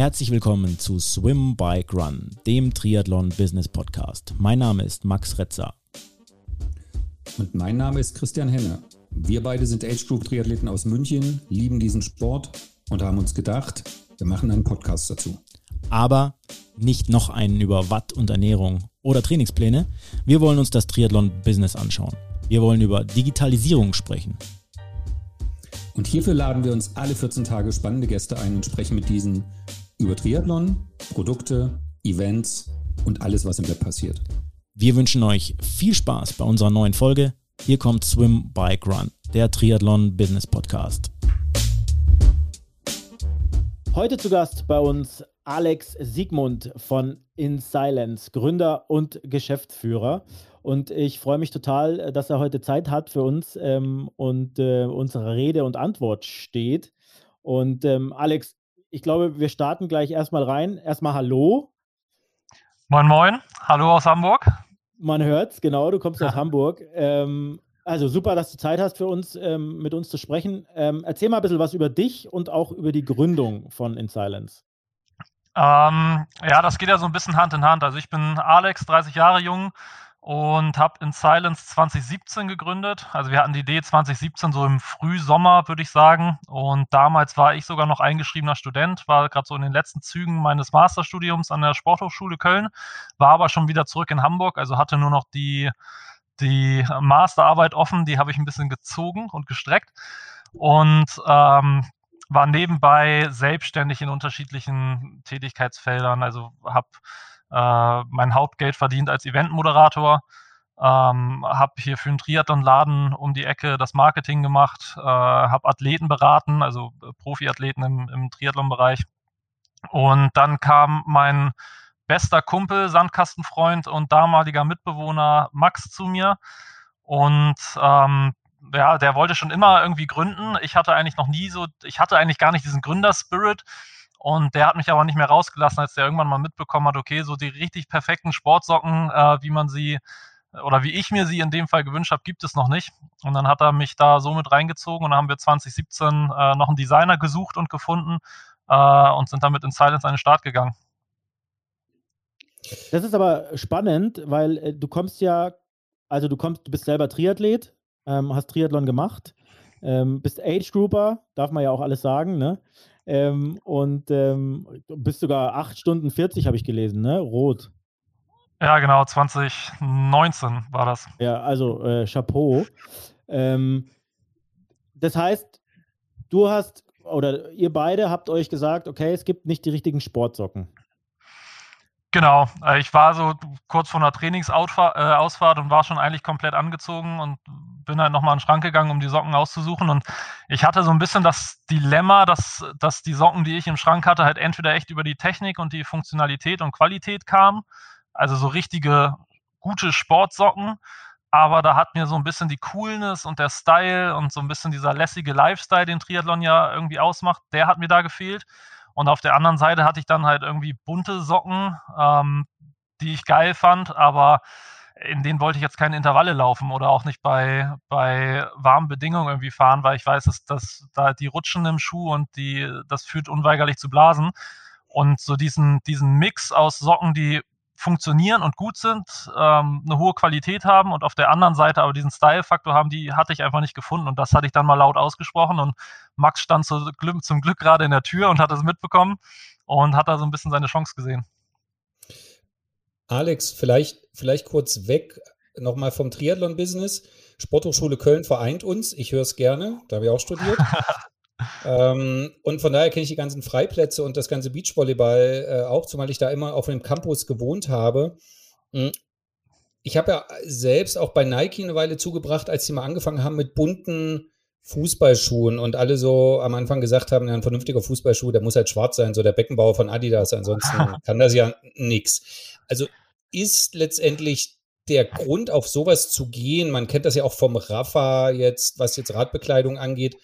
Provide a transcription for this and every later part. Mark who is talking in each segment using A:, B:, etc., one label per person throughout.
A: Herzlich willkommen zu Swim Bike Run, dem Triathlon Business Podcast. Mein Name ist Max Retzer.
B: Und mein Name ist Christian Henne. Wir beide sind Age Group Triathleten aus München, lieben diesen Sport und haben uns gedacht, wir machen einen Podcast dazu.
A: Aber nicht noch einen über Watt und Ernährung oder Trainingspläne. Wir wollen uns das Triathlon Business anschauen. Wir wollen über Digitalisierung sprechen.
B: Und hierfür laden wir uns alle 14 Tage spannende Gäste ein und sprechen mit diesen über Triathlon, Produkte, Events und alles, was im Web passiert.
A: Wir wünschen euch viel Spaß bei unserer neuen Folge. Hier kommt Swim, Bike, Run, der Triathlon Business Podcast. Heute zu Gast bei uns Alex Siegmund von In Silence, Gründer und Geschäftsführer. Und ich freue mich total, dass er heute Zeit hat für uns ähm, und äh, unsere Rede und Antwort steht. Und ähm, Alex, ich glaube, wir starten gleich erstmal rein. Erstmal Hallo.
C: Moin, moin. Hallo aus Hamburg.
A: Man hört's, genau, du kommst ja. aus Hamburg. Ähm, also super, dass du Zeit hast für uns, ähm, mit uns zu sprechen. Ähm, erzähl mal ein bisschen was über dich und auch über die Gründung von In Silence.
C: Ähm, ja, das geht ja so ein bisschen Hand in Hand. Also ich bin Alex, 30 Jahre jung, und habe in Silence 2017 gegründet. Also wir hatten die Idee 2017 so im Frühsommer, würde ich sagen. Und damals war ich sogar noch eingeschriebener Student, war gerade so in den letzten Zügen meines Masterstudiums an der Sporthochschule Köln, war aber schon wieder zurück in Hamburg, also hatte nur noch die, die Masterarbeit offen, die habe ich ein bisschen gezogen und gestreckt. Und ähm, war nebenbei selbstständig in unterschiedlichen Tätigkeitsfeldern. Also habe äh, mein Hauptgeld verdient als Eventmoderator. Ähm, habe hier für einen Triathlon-Laden um die Ecke das Marketing gemacht, äh, habe Athleten beraten, also äh, Profiathleten im, im Triathlon-Bereich. Und dann kam mein bester Kumpel, Sandkastenfreund und damaliger Mitbewohner Max zu mir. Und ähm, ja, der wollte schon immer irgendwie gründen. Ich hatte eigentlich noch nie so, ich hatte eigentlich gar nicht diesen Gründerspirit. Und der hat mich aber nicht mehr rausgelassen, als der irgendwann mal mitbekommen hat, okay, so die richtig perfekten Sportsocken, äh, wie man sie oder wie ich mir sie in dem Fall gewünscht habe, gibt es noch nicht. Und dann hat er mich da so mit reingezogen und dann haben wir 2017 äh, noch einen Designer gesucht und gefunden äh, und sind damit in Silence an den Start gegangen.
A: Das ist aber spannend, weil äh, du kommst ja, also du kommst, du bist selber Triathlet, ähm, hast Triathlon gemacht, ähm, bist Age Grouper, darf man ja auch alles sagen, ne? Ähm, und ähm, bis sogar 8 Stunden 40 habe ich gelesen, ne? Rot.
C: Ja, genau, 2019 war das.
A: Ja, also äh, Chapeau. Ähm, das heißt, du hast oder ihr beide habt euch gesagt, okay, es gibt nicht die richtigen Sportsocken.
C: Genau, äh, ich war so kurz vor einer Trainingsausfahrt äh, und war schon eigentlich komplett angezogen und bin halt nochmal in den Schrank gegangen, um die Socken auszusuchen. Und ich hatte so ein bisschen das Dilemma, dass, dass die Socken, die ich im Schrank hatte, halt entweder echt über die Technik und die Funktionalität und Qualität kamen. Also so richtige gute Sportsocken. Aber da hat mir so ein bisschen die Coolness und der Style und so ein bisschen dieser lässige Lifestyle, den Triathlon ja irgendwie ausmacht, der hat mir da gefehlt. Und auf der anderen Seite hatte ich dann halt irgendwie bunte Socken, ähm, die ich geil fand, aber in denen wollte ich jetzt keine Intervalle laufen oder auch nicht bei, bei warmen Bedingungen irgendwie fahren, weil ich weiß, dass, dass da die rutschen im Schuh und die, das führt unweigerlich zu Blasen. Und so diesen, diesen Mix aus Socken, die funktionieren und gut sind, ähm, eine hohe Qualität haben und auf der anderen Seite aber diesen Style-Faktor haben, die hatte ich einfach nicht gefunden. Und das hatte ich dann mal laut ausgesprochen und Max stand zu, zum Glück gerade in der Tür und hat das mitbekommen und hat da so ein bisschen seine Chance gesehen.
B: Alex, vielleicht, vielleicht kurz weg nochmal vom Triathlon-Business. Sporthochschule Köln vereint uns. Ich höre es gerne, da habe ich auch studiert. ähm, und von daher kenne ich die ganzen Freiplätze und das ganze Beachvolleyball äh, auch, zumal ich da immer auf dem Campus gewohnt habe. Hm, ich habe ja selbst auch bei Nike eine Weile zugebracht, als sie mal angefangen haben mit bunten Fußballschuhen und alle so am Anfang gesagt haben, ja, ein vernünftiger Fußballschuh, der muss halt schwarz sein, so der Beckenbauer von Adidas, ansonsten kann das ja nichts. Also ist letztendlich der Grund, auf sowas zu gehen, man kennt das ja auch vom Rafa jetzt, was jetzt Radbekleidung angeht,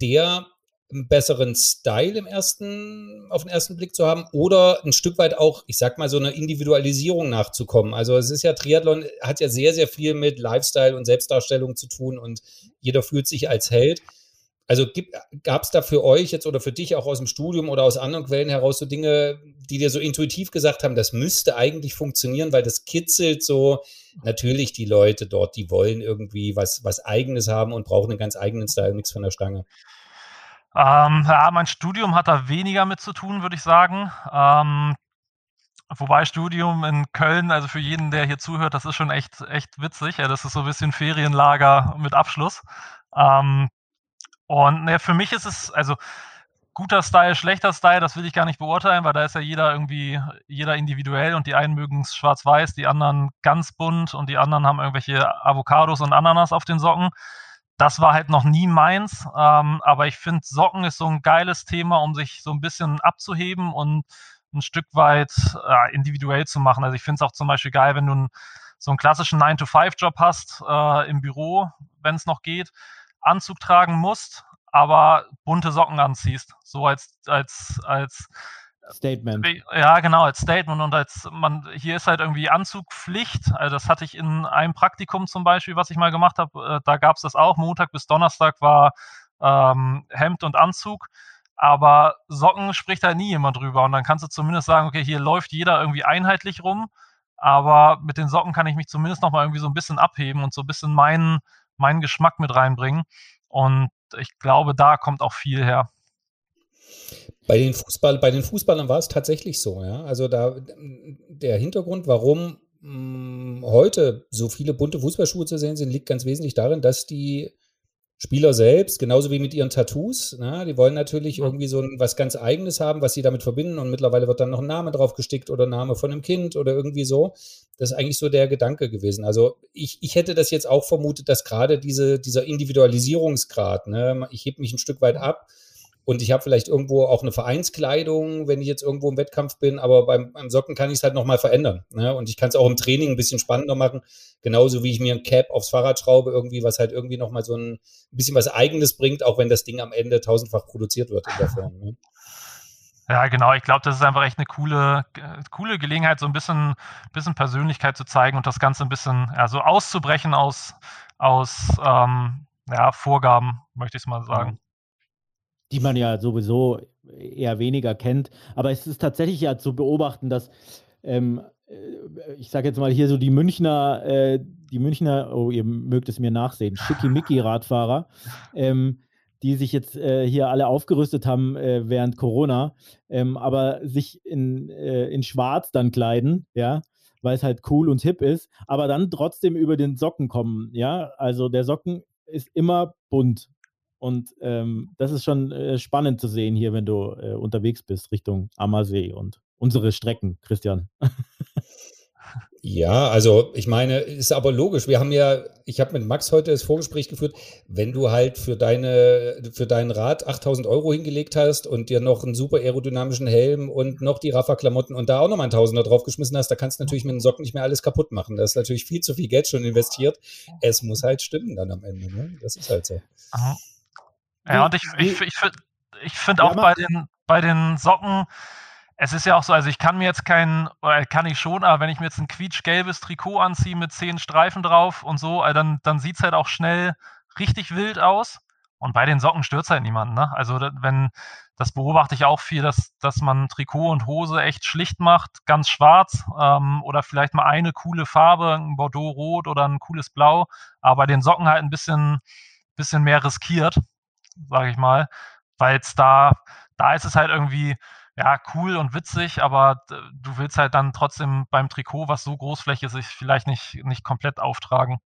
B: der einen besseren Style im ersten, auf den ersten Blick zu haben oder ein Stück weit auch, ich sag mal, so eine Individualisierung nachzukommen. Also es ist ja, Triathlon hat ja sehr, sehr viel mit Lifestyle und Selbstdarstellung zu tun und jeder fühlt sich als Held. Also gab es da für euch jetzt oder für dich auch aus dem Studium oder aus anderen Quellen heraus so Dinge, die dir so intuitiv gesagt haben, das müsste eigentlich funktionieren, weil das kitzelt so natürlich die Leute dort, die wollen irgendwie was, was Eigenes haben und brauchen einen ganz eigenen Style, nichts von der Stange.
C: Ähm, ja, mein Studium hat da weniger mit zu tun, würde ich sagen. Ähm, wobei Studium in Köln, also für jeden, der hier zuhört, das ist schon echt, echt witzig. Ja, das ist so ein bisschen Ferienlager mit Abschluss. Ähm, und ne, für mich ist es, also guter Style, schlechter Style, das will ich gar nicht beurteilen, weil da ist ja jeder irgendwie, jeder individuell und die einen mögen es schwarz-weiß, die anderen ganz bunt und die anderen haben irgendwelche Avocados und Ananas auf den Socken. Das war halt noch nie meins, ähm, aber ich finde, Socken ist so ein geiles Thema, um sich so ein bisschen abzuheben und ein Stück weit äh, individuell zu machen. Also ich finde es auch zum Beispiel geil, wenn du ein, so einen klassischen 9-to-5-Job hast äh, im Büro, wenn es noch geht, Anzug tragen musst, aber bunte Socken anziehst. So als, als, als
A: Statement.
C: Ja, genau, als Statement und als man, hier ist halt irgendwie Anzugpflicht. Also das hatte ich in einem Praktikum zum Beispiel, was ich mal gemacht habe, äh, da gab es das auch. Montag bis Donnerstag war ähm, Hemd und Anzug. Aber Socken spricht da nie jemand drüber. Und dann kannst du zumindest sagen, okay, hier läuft jeder irgendwie einheitlich rum. Aber mit den Socken kann ich mich zumindest nochmal irgendwie so ein bisschen abheben und so ein bisschen meinen, meinen Geschmack mit reinbringen. Und ich glaube, da kommt auch viel her.
B: Bei den, Fußball, bei den Fußballern war es tatsächlich so, ja. Also da der Hintergrund, warum mh, hm, heute so viele bunte Fußballschuhe zu sehen sind, liegt ganz wesentlich darin, dass die Spieler selbst, genauso wie mit ihren Tattoos, na, die wollen natürlich irgendwie so ein, was ganz Eigenes haben, was sie damit verbinden und mittlerweile wird dann noch ein Name drauf gestickt oder Name von einem Kind oder irgendwie so. Das ist eigentlich so der Gedanke gewesen. Also ich, ich hätte das jetzt auch vermutet, dass gerade diese, dieser Individualisierungsgrad, ne, ich heb mich ein Stück weit ab, und ich habe vielleicht irgendwo auch eine Vereinskleidung, wenn ich jetzt irgendwo im Wettkampf bin, aber beim, beim Socken kann ich es halt nochmal verändern. Ne? Und ich kann es auch im Training ein bisschen spannender machen, genauso wie ich mir ein Cap aufs Fahrrad schraube, irgendwie, was halt irgendwie nochmal so ein bisschen was Eigenes bringt, auch wenn das Ding am Ende tausendfach produziert wird in der Form. Ne?
C: Ja, genau. Ich glaube, das ist einfach echt eine coole, coole Gelegenheit, so ein bisschen, bisschen Persönlichkeit zu zeigen und das Ganze ein bisschen ja, so auszubrechen aus, aus ähm, ja, Vorgaben, möchte ich es mal sagen
A: die man ja sowieso eher weniger kennt. Aber es ist tatsächlich ja zu beobachten, dass ähm, äh, ich sage jetzt mal hier so die Münchner, äh, die Münchner, oh, ihr mögt es mir nachsehen, Schickimicki-Radfahrer, ähm, die sich jetzt äh, hier alle aufgerüstet haben äh, während Corona, ähm, aber sich in, äh, in Schwarz dann kleiden, ja, weil es halt cool und hip ist, aber dann trotzdem über den Socken kommen, ja. Also der Socken ist immer bunt. Und ähm, das ist schon äh, spannend zu sehen hier, wenn du äh, unterwegs bist Richtung Ammersee und unsere Strecken, Christian.
B: Ja, also ich meine, ist aber logisch. Wir haben ja, ich habe mit Max heute das Vorgespräch geführt, wenn du halt für deine, für dein Rad 8000 Euro hingelegt hast und dir noch einen super aerodynamischen Helm und noch die Rafa-Klamotten und da auch nochmal ein Tausender draufgeschmissen hast, da kannst du natürlich mit den Socken nicht mehr alles kaputt machen. Da ist natürlich viel zu viel Geld schon investiert. Es muss halt stimmen dann am Ende. Ne? Das ist halt so. Aha.
C: Ja, und ich, ich, ich, ich finde auch bei den, bei den Socken, es ist ja auch so, also ich kann mir jetzt kein, oder kann ich schon, aber wenn ich mir jetzt ein quietschgelbes Trikot anziehe mit zehn Streifen drauf und so, äh, dann, dann sieht es halt auch schnell richtig wild aus. Und bei den Socken stört es halt niemanden. Ne? Also wenn, das beobachte ich auch viel, dass, dass man Trikot und Hose echt schlicht macht, ganz schwarz ähm, oder vielleicht mal eine coole Farbe, ein Bordeaux-Rot oder ein cooles Blau, aber bei den Socken halt ein bisschen, bisschen mehr riskiert sage ich mal, weil es da, da ist es halt irgendwie, ja, cool und witzig, aber du willst halt dann trotzdem beim Trikot, was so großflächig ist, vielleicht nicht, nicht komplett auftragen.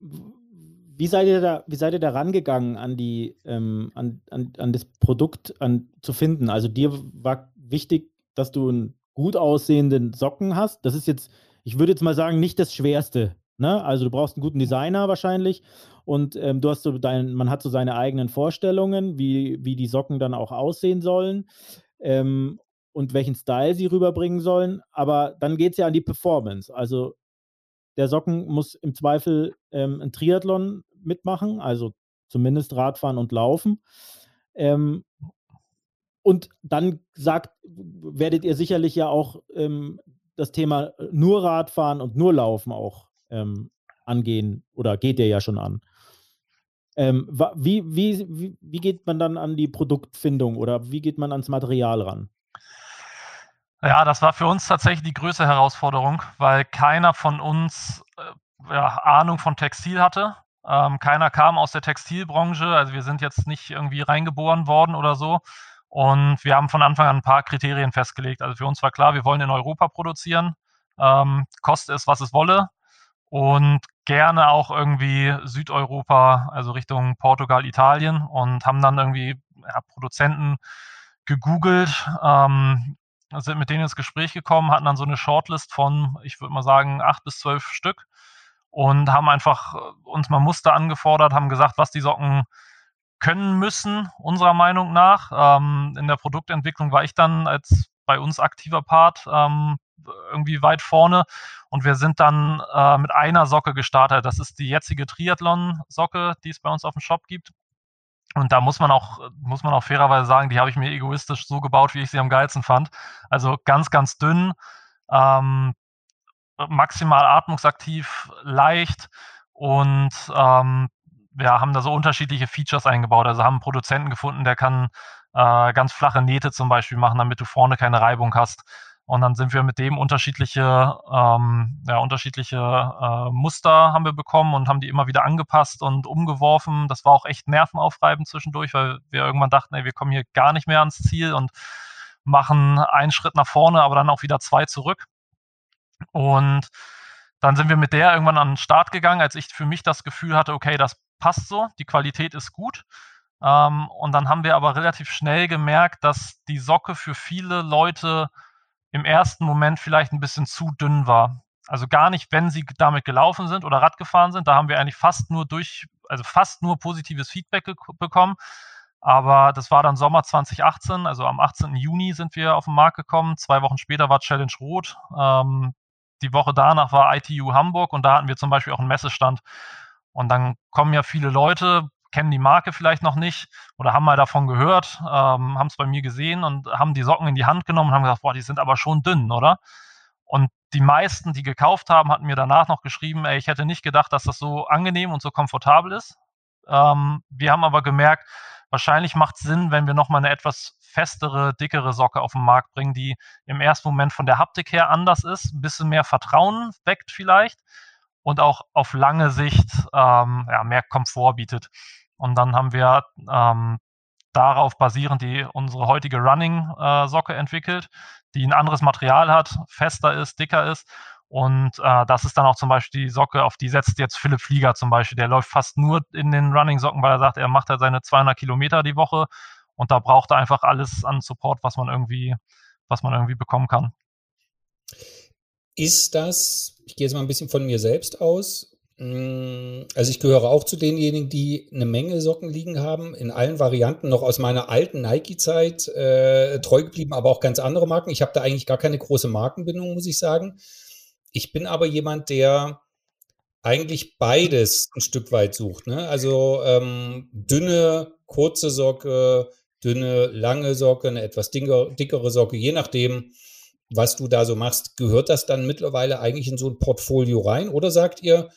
A: Wie seid ihr da, wie seid ihr da rangegangen an die, ähm, an, an, an das Produkt an, zu finden? Also dir war wichtig, dass du einen gut aussehenden Socken hast. Das ist jetzt, ich würde jetzt mal sagen, nicht das Schwerste. Ne? Also du brauchst einen guten Designer wahrscheinlich und ähm, du hast so dein, man hat so seine eigenen Vorstellungen, wie, wie die Socken dann auch aussehen sollen ähm, und welchen Style sie rüberbringen sollen. Aber dann geht es ja an die Performance. Also der Socken muss im Zweifel ähm, ein Triathlon mitmachen, also zumindest Radfahren und Laufen. Ähm, und dann sagt, werdet ihr sicherlich ja auch ähm, das Thema nur Radfahren und nur Laufen auch ähm, angehen oder geht ihr ja schon an. Ähm, wie, wie, wie, wie geht man dann an die Produktfindung oder wie geht man ans Material ran?
C: Ja, das war für uns tatsächlich die größte Herausforderung, weil keiner von uns äh, ja, Ahnung von Textil hatte. Ähm, keiner kam aus der Textilbranche, also wir sind jetzt nicht irgendwie reingeboren worden oder so. Und wir haben von Anfang an ein paar Kriterien festgelegt. Also für uns war klar, wir wollen in Europa produzieren, ähm, koste es, was es wolle. Und gerne auch irgendwie Südeuropa, also Richtung Portugal, Italien. Und haben dann irgendwie ja, Produzenten gegoogelt, ähm, sind mit denen ins Gespräch gekommen, hatten dann so eine Shortlist von, ich würde mal sagen, acht bis zwölf Stück und haben einfach äh, uns mal Muster angefordert, haben gesagt, was die Socken können müssen, unserer Meinung nach. Ähm, in der Produktentwicklung war ich dann als bei uns aktiver Part ähm, irgendwie weit vorne und wir sind dann äh, mit einer Socke gestartet. Das ist die jetzige Triathlon-Socke, die es bei uns auf dem Shop gibt. Und da muss man auch, muss man auch fairerweise sagen, die habe ich mir egoistisch so gebaut, wie ich sie am geilsten fand. Also ganz, ganz dünn, ähm, maximal atmungsaktiv, leicht und ähm, ja, haben da so unterschiedliche Features eingebaut. Also haben einen Produzenten gefunden, der kann äh, ganz flache Nähte zum Beispiel machen, damit du vorne keine Reibung hast. Und dann sind wir mit dem unterschiedliche, ähm, ja, unterschiedliche äh, Muster haben wir bekommen und haben die immer wieder angepasst und umgeworfen. Das war auch echt nervenaufreibend zwischendurch, weil wir irgendwann dachten, ey, wir kommen hier gar nicht mehr ans Ziel und machen einen Schritt nach vorne, aber dann auch wieder zwei zurück. Und dann sind wir mit der irgendwann an den Start gegangen, als ich für mich das Gefühl hatte, okay, das passt so, die Qualität ist gut. Ähm, und dann haben wir aber relativ schnell gemerkt, dass die Socke für viele Leute im ersten Moment vielleicht ein bisschen zu dünn war. Also gar nicht, wenn sie damit gelaufen sind oder Rad gefahren sind. Da haben wir eigentlich fast nur durch, also fast nur positives Feedback bekommen. Aber das war dann Sommer 2018, also am 18. Juni sind wir auf den Markt gekommen. Zwei Wochen später war Challenge Rot. Ähm, die Woche danach war ITU Hamburg und da hatten wir zum Beispiel auch einen Messestand. Und dann kommen ja viele Leute, kennen die Marke vielleicht noch nicht oder haben mal davon gehört, ähm, haben es bei mir gesehen und haben die Socken in die Hand genommen und haben gesagt, boah, die sind aber schon dünn, oder? Und die meisten, die gekauft haben, hatten mir danach noch geschrieben, ey, ich hätte nicht gedacht, dass das so angenehm und so komfortabel ist. Ähm, wir haben aber gemerkt, wahrscheinlich macht es Sinn, wenn wir nochmal eine etwas festere, dickere Socke auf den Markt bringen, die im ersten Moment von der Haptik her anders ist, ein bisschen mehr Vertrauen weckt vielleicht und auch auf lange Sicht ähm, ja, mehr Komfort bietet. Und dann haben wir ähm, darauf basierend die unsere heutige Running-Socke äh, entwickelt, die ein anderes Material hat, fester ist, dicker ist. Und äh, das ist dann auch zum Beispiel die Socke, auf die setzt jetzt Philipp Flieger zum Beispiel. Der läuft fast nur in den Running-Socken, weil er sagt, er macht halt seine 200 Kilometer die Woche und da braucht er einfach alles an Support, was man irgendwie, was man irgendwie bekommen kann.
B: Ist das, ich gehe jetzt mal ein bisschen von mir selbst aus, also ich gehöre auch zu denjenigen, die eine Menge Socken liegen haben, in allen Varianten, noch aus meiner alten Nike-Zeit, äh, treu geblieben, aber auch ganz andere Marken. Ich habe da eigentlich gar keine große Markenbindung, muss ich sagen. Ich bin aber jemand, der eigentlich beides ein Stück weit sucht. Ne? Also ähm, dünne, kurze Socke, dünne, lange Socke, eine etwas dicker, dickere Socke, je nachdem, was du da so machst. Gehört das dann mittlerweile eigentlich in so ein Portfolio rein? Oder sagt ihr,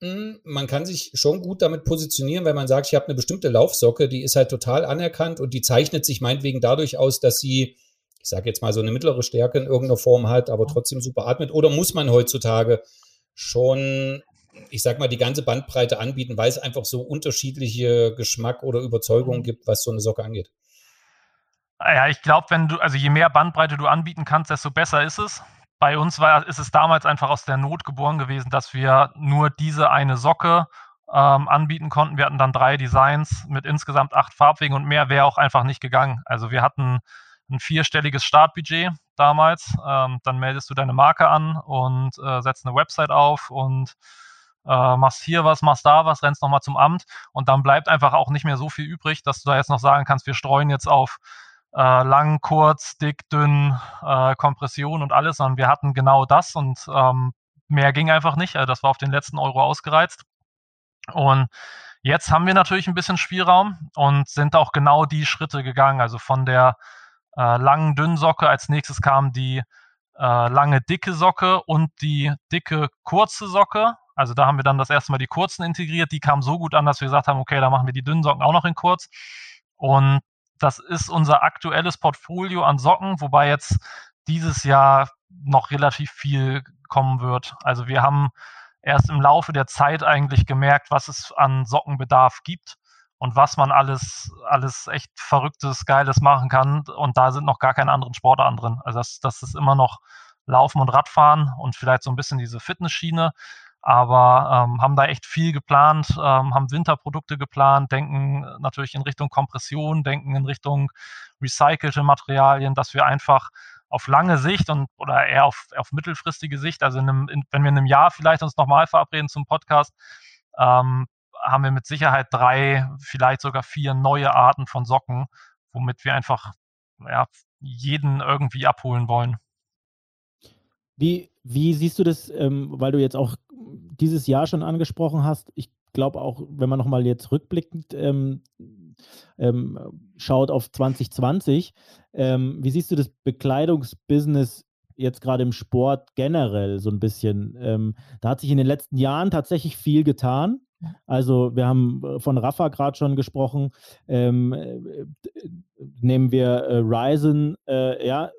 B: man kann sich schon gut damit positionieren, wenn man sagt, ich habe eine bestimmte Laufsocke, die ist halt total anerkannt und die zeichnet sich meinetwegen dadurch aus, dass sie, ich sage jetzt mal, so eine mittlere Stärke in irgendeiner Form hat, aber trotzdem super atmet. Oder muss man heutzutage schon, ich sag mal, die ganze Bandbreite anbieten, weil es einfach so unterschiedliche Geschmack oder Überzeugungen mhm. gibt, was so eine Socke angeht?
C: Ja, ich glaube, wenn du, also je mehr Bandbreite du anbieten kannst, desto besser ist es bei uns war, ist es damals einfach aus der Not geboren gewesen, dass wir nur diese eine Socke ähm, anbieten konnten. Wir hatten dann drei Designs mit insgesamt acht Farbwegen und mehr wäre auch einfach nicht gegangen. Also wir hatten ein vierstelliges Startbudget damals. Ähm, dann meldest du deine Marke an und äh, setzt eine Website auf und äh, machst hier was, machst da was, rennst nochmal zum Amt und dann bleibt einfach auch nicht mehr so viel übrig, dass du da jetzt noch sagen kannst, wir streuen jetzt auf äh, lang, kurz, dick, dünn, äh, Kompression und alles, sondern wir hatten genau das und ähm, mehr ging einfach nicht. Also das war auf den letzten Euro ausgereizt. Und jetzt haben wir natürlich ein bisschen Spielraum und sind auch genau die Schritte gegangen. Also von der äh, langen, dünnen Socke als nächstes kam die äh, lange, dicke Socke und die dicke, kurze Socke. Also da haben wir dann das erste Mal die kurzen integriert. Die kamen so gut an, dass wir gesagt haben, okay, da machen wir die dünnen Socken auch noch in kurz. Und das ist unser aktuelles Portfolio an Socken, wobei jetzt dieses Jahr noch relativ viel kommen wird. Also wir haben erst im Laufe der Zeit eigentlich gemerkt, was es an Sockenbedarf gibt und was man alles, alles echt Verrücktes, Geiles machen kann. Und da sind noch gar keine anderen Sportarten drin. Also das, das ist immer noch Laufen und Radfahren und vielleicht so ein bisschen diese Fitnessschiene. Aber ähm, haben da echt viel geplant, ähm, haben Winterprodukte geplant, denken natürlich in Richtung Kompression, denken in Richtung recycelte Materialien, dass wir einfach auf lange Sicht und oder eher auf, auf mittelfristige Sicht, also in einem, in, wenn wir in einem Jahr vielleicht uns nochmal verabreden zum Podcast, ähm, haben wir mit Sicherheit drei, vielleicht sogar vier neue Arten von Socken, womit wir einfach ja, jeden irgendwie abholen wollen.
A: Wie, wie siehst du das, ähm, weil du jetzt auch dieses Jahr schon angesprochen hast? Ich glaube auch, wenn man nochmal jetzt rückblickend ähm, ähm, schaut auf 2020, ähm, wie siehst du das Bekleidungsbusiness jetzt gerade im Sport generell so ein bisschen? Ähm, da hat sich in den letzten Jahren tatsächlich viel getan. Also wir haben äh, von Rafa gerade schon gesprochen. Ähm, äh, nehmen wir äh, Ryzen, äh, ja,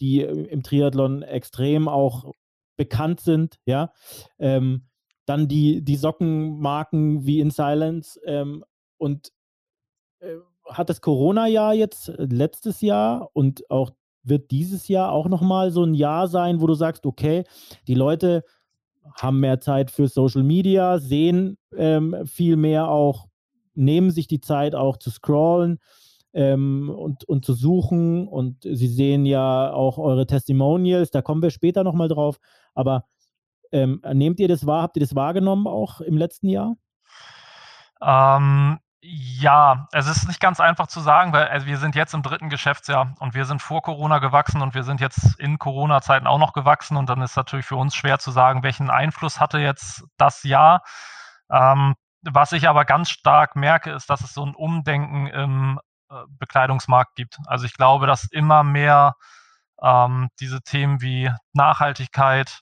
A: die im Triathlon extrem auch bekannt sind, ja. Ähm, dann die, die Sockenmarken wie In Silence ähm, und äh, hat das Corona-Jahr jetzt äh, letztes Jahr und auch wird dieses Jahr auch nochmal so ein Jahr sein, wo du sagst, okay, die Leute haben mehr Zeit für Social Media, sehen ähm, viel mehr auch, nehmen sich die Zeit auch zu scrollen ähm, und, und zu suchen. Und sie sehen ja auch eure Testimonials, da kommen wir später nochmal drauf. Aber ähm, nehmt ihr das wahr? Habt ihr das wahrgenommen auch im letzten Jahr?
C: Ähm, ja, es ist nicht ganz einfach zu sagen, weil also wir sind jetzt im dritten Geschäftsjahr und wir sind vor Corona gewachsen und wir sind jetzt in Corona-Zeiten auch noch gewachsen und dann ist natürlich für uns schwer zu sagen, welchen Einfluss hatte jetzt das Jahr. Ähm, was ich aber ganz stark merke, ist, dass es so ein Umdenken im äh, Bekleidungsmarkt gibt. Also ich glaube, dass immer mehr ähm, diese Themen wie Nachhaltigkeit,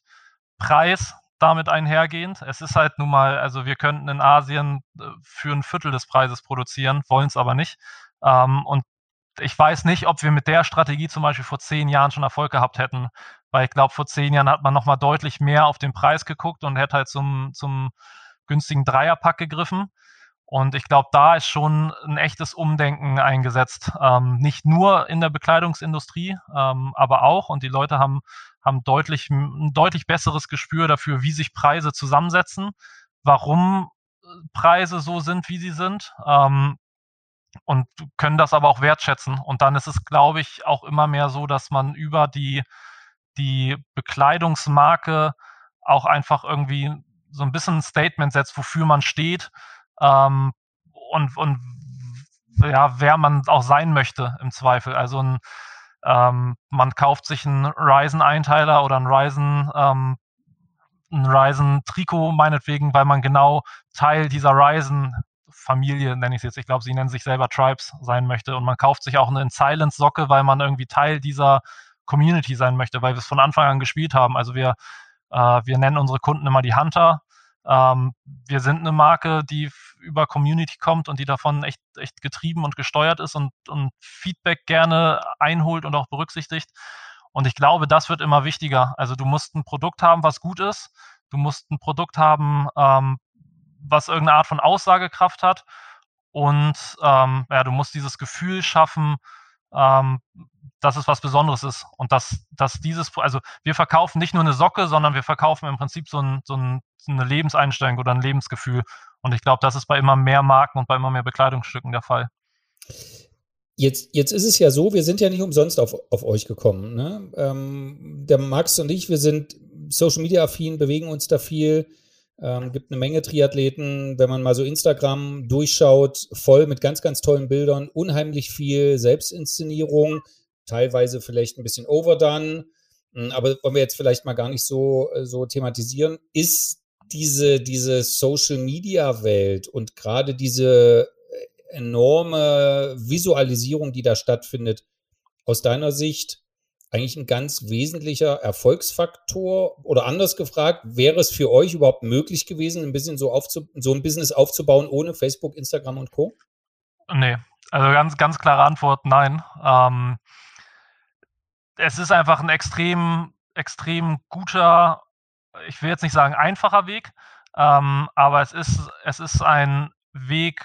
C: Preis, damit einhergehend. Es ist halt nun mal, also wir könnten in Asien äh, für ein Viertel des Preises produzieren, wollen es aber nicht. Ähm, und ich weiß nicht, ob wir mit der Strategie zum Beispiel vor zehn Jahren schon Erfolg gehabt hätten, weil ich glaube, vor zehn Jahren hat man nochmal deutlich mehr auf den Preis geguckt und hätte halt zum, zum günstigen Dreierpack gegriffen. Und ich glaube, da ist schon ein echtes Umdenken eingesetzt. Ähm, nicht nur in der Bekleidungsindustrie, ähm, aber auch. Und die Leute haben haben deutlich, ein deutlich besseres Gespür dafür, wie sich Preise zusammensetzen, warum äh, Preise so sind, wie sie sind. Ähm, und können das aber auch wertschätzen. Und dann ist es, glaube ich, auch immer mehr so, dass man über die, die Bekleidungsmarke auch einfach irgendwie so ein bisschen ein Statement setzt, wofür man steht ähm, und, und ja, wer man auch sein möchte im Zweifel. Also ein, ähm, man kauft sich einen Ryzen-Einteiler oder einen Ryzen, ähm, ein Ryzen-Trikot meinetwegen, weil man genau Teil dieser Ryzen-Familie, nenne ich es jetzt, ich glaube, sie nennen sich selber Tribes, sein möchte. Und man kauft sich auch eine Silence-Socke, weil man irgendwie Teil dieser Community sein möchte, weil wir es von Anfang an gespielt haben. Also wir, äh, wir nennen unsere Kunden immer die Hunter ähm, wir sind eine Marke, die über Community kommt und die davon echt, echt getrieben und gesteuert ist und, und Feedback gerne einholt und auch berücksichtigt. Und ich glaube, das wird immer wichtiger. Also du musst ein Produkt haben, was gut ist. Du musst ein Produkt haben, ähm, was irgendeine Art von Aussagekraft hat. Und ähm, ja, du musst dieses Gefühl schaffen, ähm, dass es was Besonderes ist und dass, dass dieses, also wir verkaufen nicht nur eine Socke, sondern wir verkaufen im Prinzip so, ein, so, ein, so eine Lebenseinstellung oder ein Lebensgefühl. Und ich glaube, das ist bei immer mehr Marken und bei immer mehr Bekleidungsstücken der Fall.
B: Jetzt, jetzt ist es ja so, wir sind ja nicht umsonst auf, auf euch gekommen. Ne? Ähm, der Max und ich, wir sind Social Media affin, bewegen uns da viel. Ähm, gibt eine Menge Triathleten, wenn man mal so Instagram durchschaut, voll mit ganz, ganz tollen Bildern, unheimlich viel Selbstinszenierung teilweise vielleicht ein bisschen overdone, hm, aber wollen wir jetzt vielleicht mal gar nicht so, äh, so thematisieren. Ist diese, diese Social Media Welt und gerade diese äh, enorme Visualisierung, die da stattfindet, aus deiner Sicht eigentlich ein ganz wesentlicher Erfolgsfaktor? Oder anders gefragt, wäre es für euch überhaupt möglich gewesen, ein bisschen so, aufzu so ein Business aufzubauen ohne Facebook, Instagram und Co.?
C: Nee, also ganz, ganz klare Antwort, nein. Ähm, es ist einfach ein extrem, extrem guter, ich will jetzt nicht sagen einfacher Weg, ähm, aber es ist, es ist ein Weg,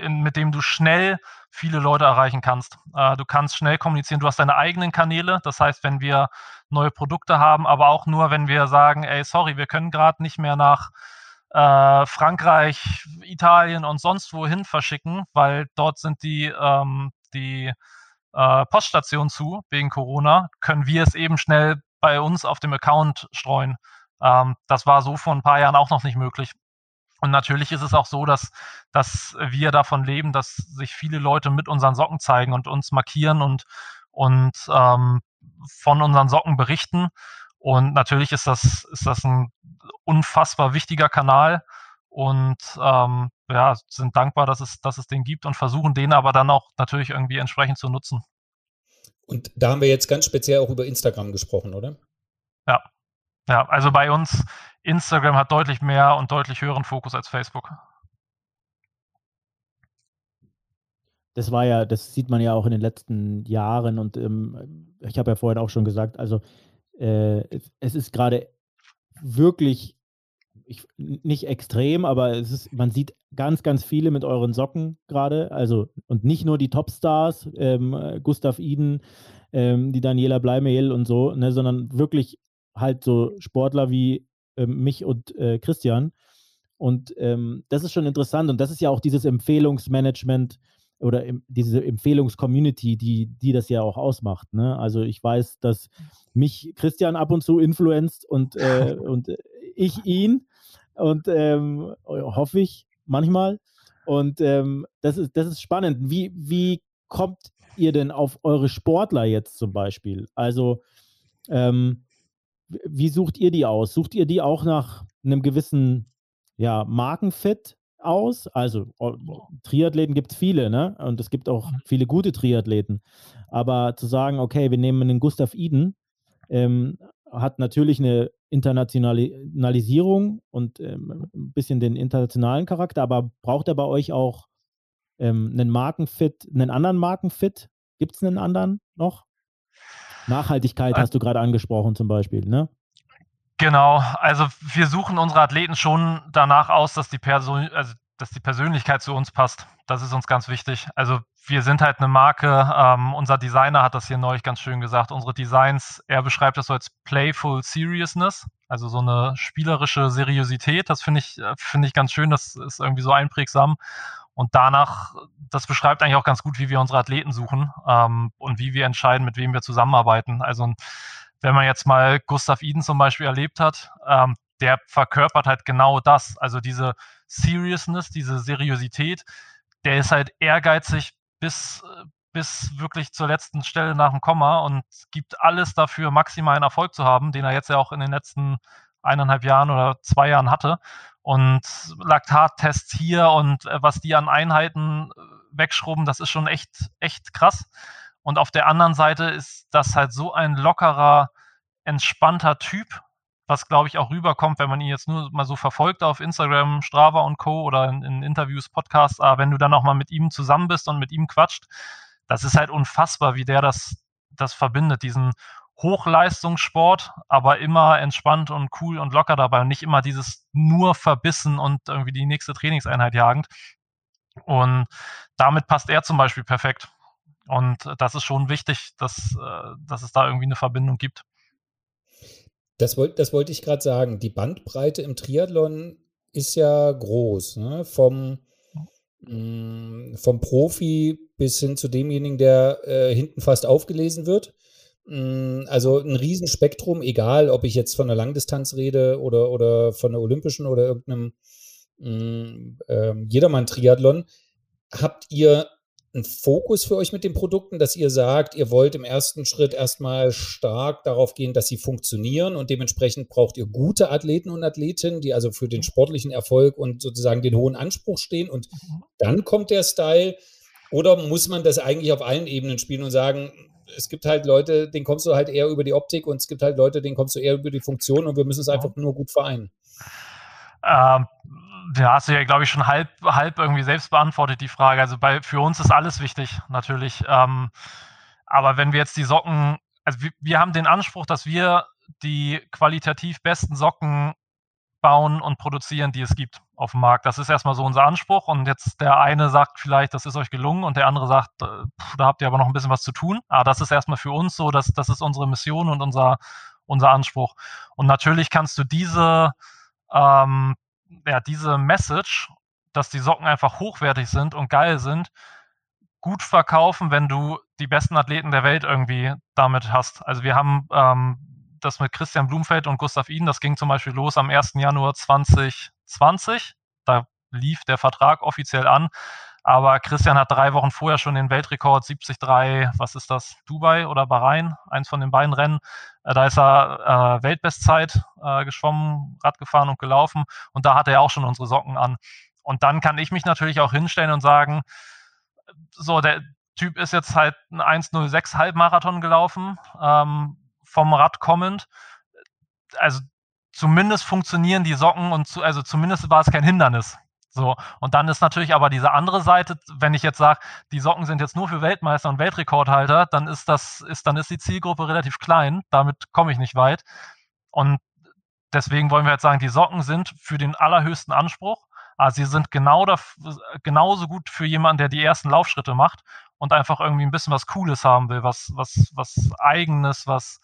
C: in, mit dem du schnell viele Leute erreichen kannst. Äh, du kannst schnell kommunizieren, du hast deine eigenen Kanäle. Das heißt, wenn wir neue Produkte haben, aber auch nur, wenn wir sagen, ey, sorry, wir können gerade nicht mehr nach äh, Frankreich, Italien und sonst wohin verschicken, weil dort sind die, ähm, die äh, Poststationen zu wegen Corona, können wir es eben schnell bei uns auf dem Account streuen. Ähm, das war so vor ein paar Jahren auch noch nicht möglich. Und natürlich ist es auch so, dass, dass wir davon leben, dass sich viele Leute mit unseren Socken zeigen und uns markieren und, und ähm, von unseren Socken berichten. Und natürlich ist das, ist das ein unfassbar wichtiger Kanal und ähm, ja, sind dankbar, dass es, dass es den gibt und versuchen den aber dann auch natürlich irgendwie entsprechend zu nutzen.
B: Und da haben wir jetzt ganz speziell auch über Instagram gesprochen, oder?
C: Ja. Ja, also bei uns, Instagram hat deutlich mehr und deutlich höheren Fokus als Facebook.
A: Das war ja, das sieht man ja auch in den letzten Jahren und ähm, ich habe ja vorhin auch schon gesagt, also äh, es ist gerade wirklich ich, nicht extrem, aber es ist, man sieht ganz, ganz viele mit euren Socken gerade. Also, und nicht nur die Topstars, ähm, Gustav Iden, ähm, die Daniela Bleimehl und so, ne, sondern wirklich halt so Sportler wie ähm, mich und äh, Christian. Und ähm, das ist schon interessant. Und das ist ja auch dieses Empfehlungsmanagement oder im, diese Empfehlungscommunity, die, die das ja auch ausmacht. Ne? Also ich weiß, dass mich Christian ab und zu influenzt und, äh, und ich ihn. Und ähm, hoffe ich manchmal. Und ähm, das, ist, das ist spannend. Wie, wie kommt ihr denn auf eure Sportler jetzt zum Beispiel? Also ähm, wie sucht ihr die aus? Sucht ihr die auch nach einem gewissen ja, Markenfit aus? Also Triathleten gibt es viele, ne? Und es gibt auch mhm. viele gute Triathleten. Aber zu sagen, okay, wir nehmen einen Gustav Iden, ähm, hat natürlich eine Internationalisierung und ähm, ein bisschen den internationalen Charakter, aber braucht er bei euch auch ähm, einen Markenfit, einen anderen Markenfit? Gibt es einen anderen noch? Nachhaltigkeit hast du gerade angesprochen zum Beispiel, ne?
C: Genau, also wir suchen unsere Athleten schon danach aus, dass die Person, also dass die Persönlichkeit zu uns passt. Das ist uns ganz wichtig. Also wir sind halt eine Marke. Ähm, unser Designer hat das hier neulich ganz schön gesagt. Unsere Designs, er beschreibt das so als Playful Seriousness, also so eine spielerische Seriosität. Das finde ich, äh, finde ich ganz schön. Das ist irgendwie so einprägsam. Und danach, das beschreibt eigentlich auch ganz gut, wie wir unsere Athleten suchen ähm, und wie wir entscheiden, mit wem wir zusammenarbeiten. Also wenn man jetzt mal Gustav Iden zum Beispiel erlebt hat, ähm, der verkörpert halt genau das. Also diese Seriousness, diese Seriosität, der ist halt ehrgeizig bis, bis wirklich zur letzten Stelle nach dem Komma und gibt alles dafür, maximalen Erfolg zu haben, den er jetzt ja auch in den letzten eineinhalb Jahren oder zwei Jahren hatte. Und Laktattests hier und äh, was die an Einheiten äh, wegschrubben, das ist schon echt, echt krass. Und auf der anderen Seite ist das halt so ein lockerer, entspannter Typ, was glaube ich auch rüberkommt, wenn man ihn jetzt nur mal so verfolgt auf Instagram, Strava und Co. oder in, in Interviews, Podcasts, aber wenn du dann auch mal mit ihm zusammen bist und mit ihm quatscht, das ist halt unfassbar, wie der das, das verbindet, diesen Hochleistungssport, aber immer entspannt und cool und locker dabei und nicht immer dieses nur verbissen und irgendwie die nächste Trainingseinheit jagend. Und damit passt er zum Beispiel perfekt. Und das ist schon wichtig, dass, äh, dass es da irgendwie eine Verbindung gibt.
B: Das, wollt, das wollte ich gerade sagen. Die Bandbreite im Triathlon ist ja groß. Ne? Vom, mh, mm, vom Profi bis hin zu demjenigen, der äh, hinten fast aufgelesen wird. Mm, also ein Riesenspektrum, egal ob ich jetzt von der Langdistanz rede oder, oder von der Olympischen oder irgendeinem mm, äh, Jedermann-Triathlon. Habt ihr ein Fokus für euch mit den Produkten, dass ihr sagt, ihr wollt im ersten Schritt erstmal stark darauf gehen, dass sie funktionieren und dementsprechend braucht ihr gute Athleten und Athletinnen, die also für den sportlichen Erfolg und sozusagen den hohen Anspruch stehen und dann kommt der Style? Oder muss man das eigentlich auf allen Ebenen spielen und sagen, es gibt halt Leute, denen kommst du halt eher über die Optik und es gibt halt Leute, denen kommst du eher über die Funktion und wir müssen es einfach nur gut vereinen.
C: Ähm, ja, hast du ja, glaube ich, schon halb, halb irgendwie selbst beantwortet, die Frage. Also bei, für uns ist alles wichtig, natürlich. Ähm, aber wenn wir jetzt die Socken, also wir, wir haben den Anspruch, dass wir die qualitativ besten Socken bauen und produzieren, die es gibt auf dem Markt. Das ist erstmal so unser Anspruch. Und jetzt der eine sagt vielleicht, das ist euch gelungen und der andere sagt, äh, pff, da habt ihr aber noch ein bisschen was zu tun. Aber das ist erstmal für uns so, dass das ist unsere Mission und unser, unser Anspruch. Und natürlich kannst du diese, ähm, ja, diese Message, dass die Socken einfach hochwertig sind und geil sind, gut verkaufen, wenn du die besten Athleten der Welt irgendwie damit hast. Also wir haben ähm, das mit Christian Blumfeld und Gustav Iden, das ging zum Beispiel los am 1. Januar 2020. Da lief der Vertrag offiziell an. Aber Christian hat drei Wochen vorher schon den Weltrekord 73, was ist das, Dubai oder Bahrain, eins von den beiden Rennen. Äh, da ist er äh, Weltbestzeit äh, geschwommen, Rad gefahren und gelaufen. Und da hatte er auch schon unsere Socken an. Und dann kann ich mich natürlich auch hinstellen und sagen, so, der Typ ist jetzt halt ein 1,06 Halbmarathon gelaufen. Ähm, vom Rad kommend. Also zumindest funktionieren die Socken und zu, also zumindest war es kein Hindernis. So, und dann ist natürlich aber diese andere Seite, wenn ich jetzt sage, die Socken sind jetzt nur für Weltmeister und Weltrekordhalter, dann ist das, ist, dann ist die Zielgruppe relativ klein, damit komme ich nicht weit. Und deswegen wollen wir jetzt sagen, die Socken sind für den allerhöchsten Anspruch, aber sie sind genau da, genauso gut für jemanden, der die ersten Laufschritte macht und einfach irgendwie ein bisschen was Cooles haben will, was, was, was Eigenes, was,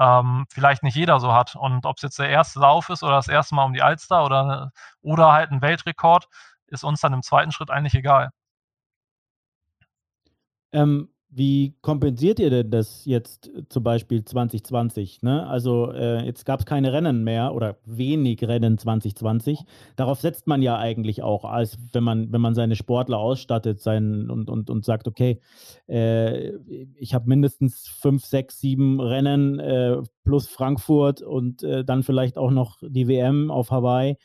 C: ähm, vielleicht nicht jeder so hat. Und ob es jetzt der erste Lauf ist oder das erste Mal um die Alster oder, oder halt ein Weltrekord, ist uns dann im zweiten Schritt eigentlich egal.
A: Ähm, wie kompensiert ihr denn das jetzt äh, zum Beispiel 2020? Ne? Also äh, jetzt gab es keine Rennen mehr oder wenig Rennen 2020. Darauf setzt man ja eigentlich auch, als wenn man, wenn man seine Sportler ausstattet sein, und, und, und sagt, okay, äh, ich habe mindestens fünf, sechs, sieben Rennen äh, plus Frankfurt und äh, dann vielleicht auch noch die WM auf Hawaii,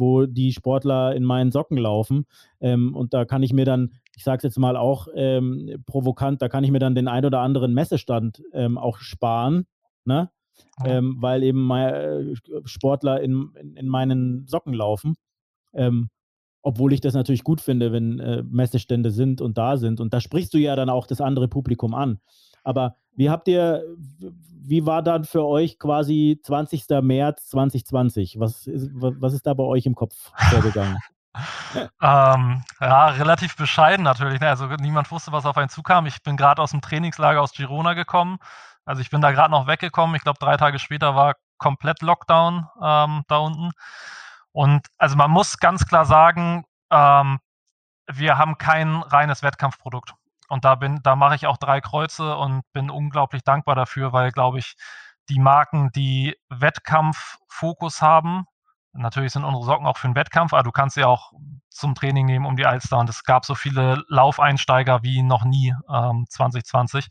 A: wo die Sportler in meinen Socken laufen. Ähm, und da kann ich mir dann ich sage es jetzt mal auch ähm, provokant, da kann ich mir dann den ein oder anderen Messestand ähm, auch sparen, ne? Ja. Ähm, weil eben meine, äh, Sportler in, in, in, meinen Socken laufen. Ähm, obwohl ich das natürlich gut finde, wenn äh, Messestände sind und da sind. Und da sprichst du ja dann auch das andere Publikum an. Aber wie habt ihr, wie war dann für euch quasi 20. März 2020? Was ist, was ist da bei euch im Kopf vorgegangen?
C: ähm, ja, relativ bescheiden natürlich. Ne? Also niemand wusste, was auf einen zukam. Ich bin gerade aus dem Trainingslager aus Girona gekommen. Also ich bin da gerade noch weggekommen. Ich glaube, drei Tage später war komplett Lockdown ähm, da unten. Und also man muss ganz klar sagen, ähm, wir haben kein reines Wettkampfprodukt. Und da bin, da mache ich auch drei Kreuze und bin unglaublich dankbar dafür, weil, glaube ich, die Marken, die Wettkampffokus haben, Natürlich sind unsere Socken auch für den Wettkampf, aber du kannst sie auch zum Training nehmen um die Alster. Und es gab so viele Laufeinsteiger wie noch nie ähm, 2020.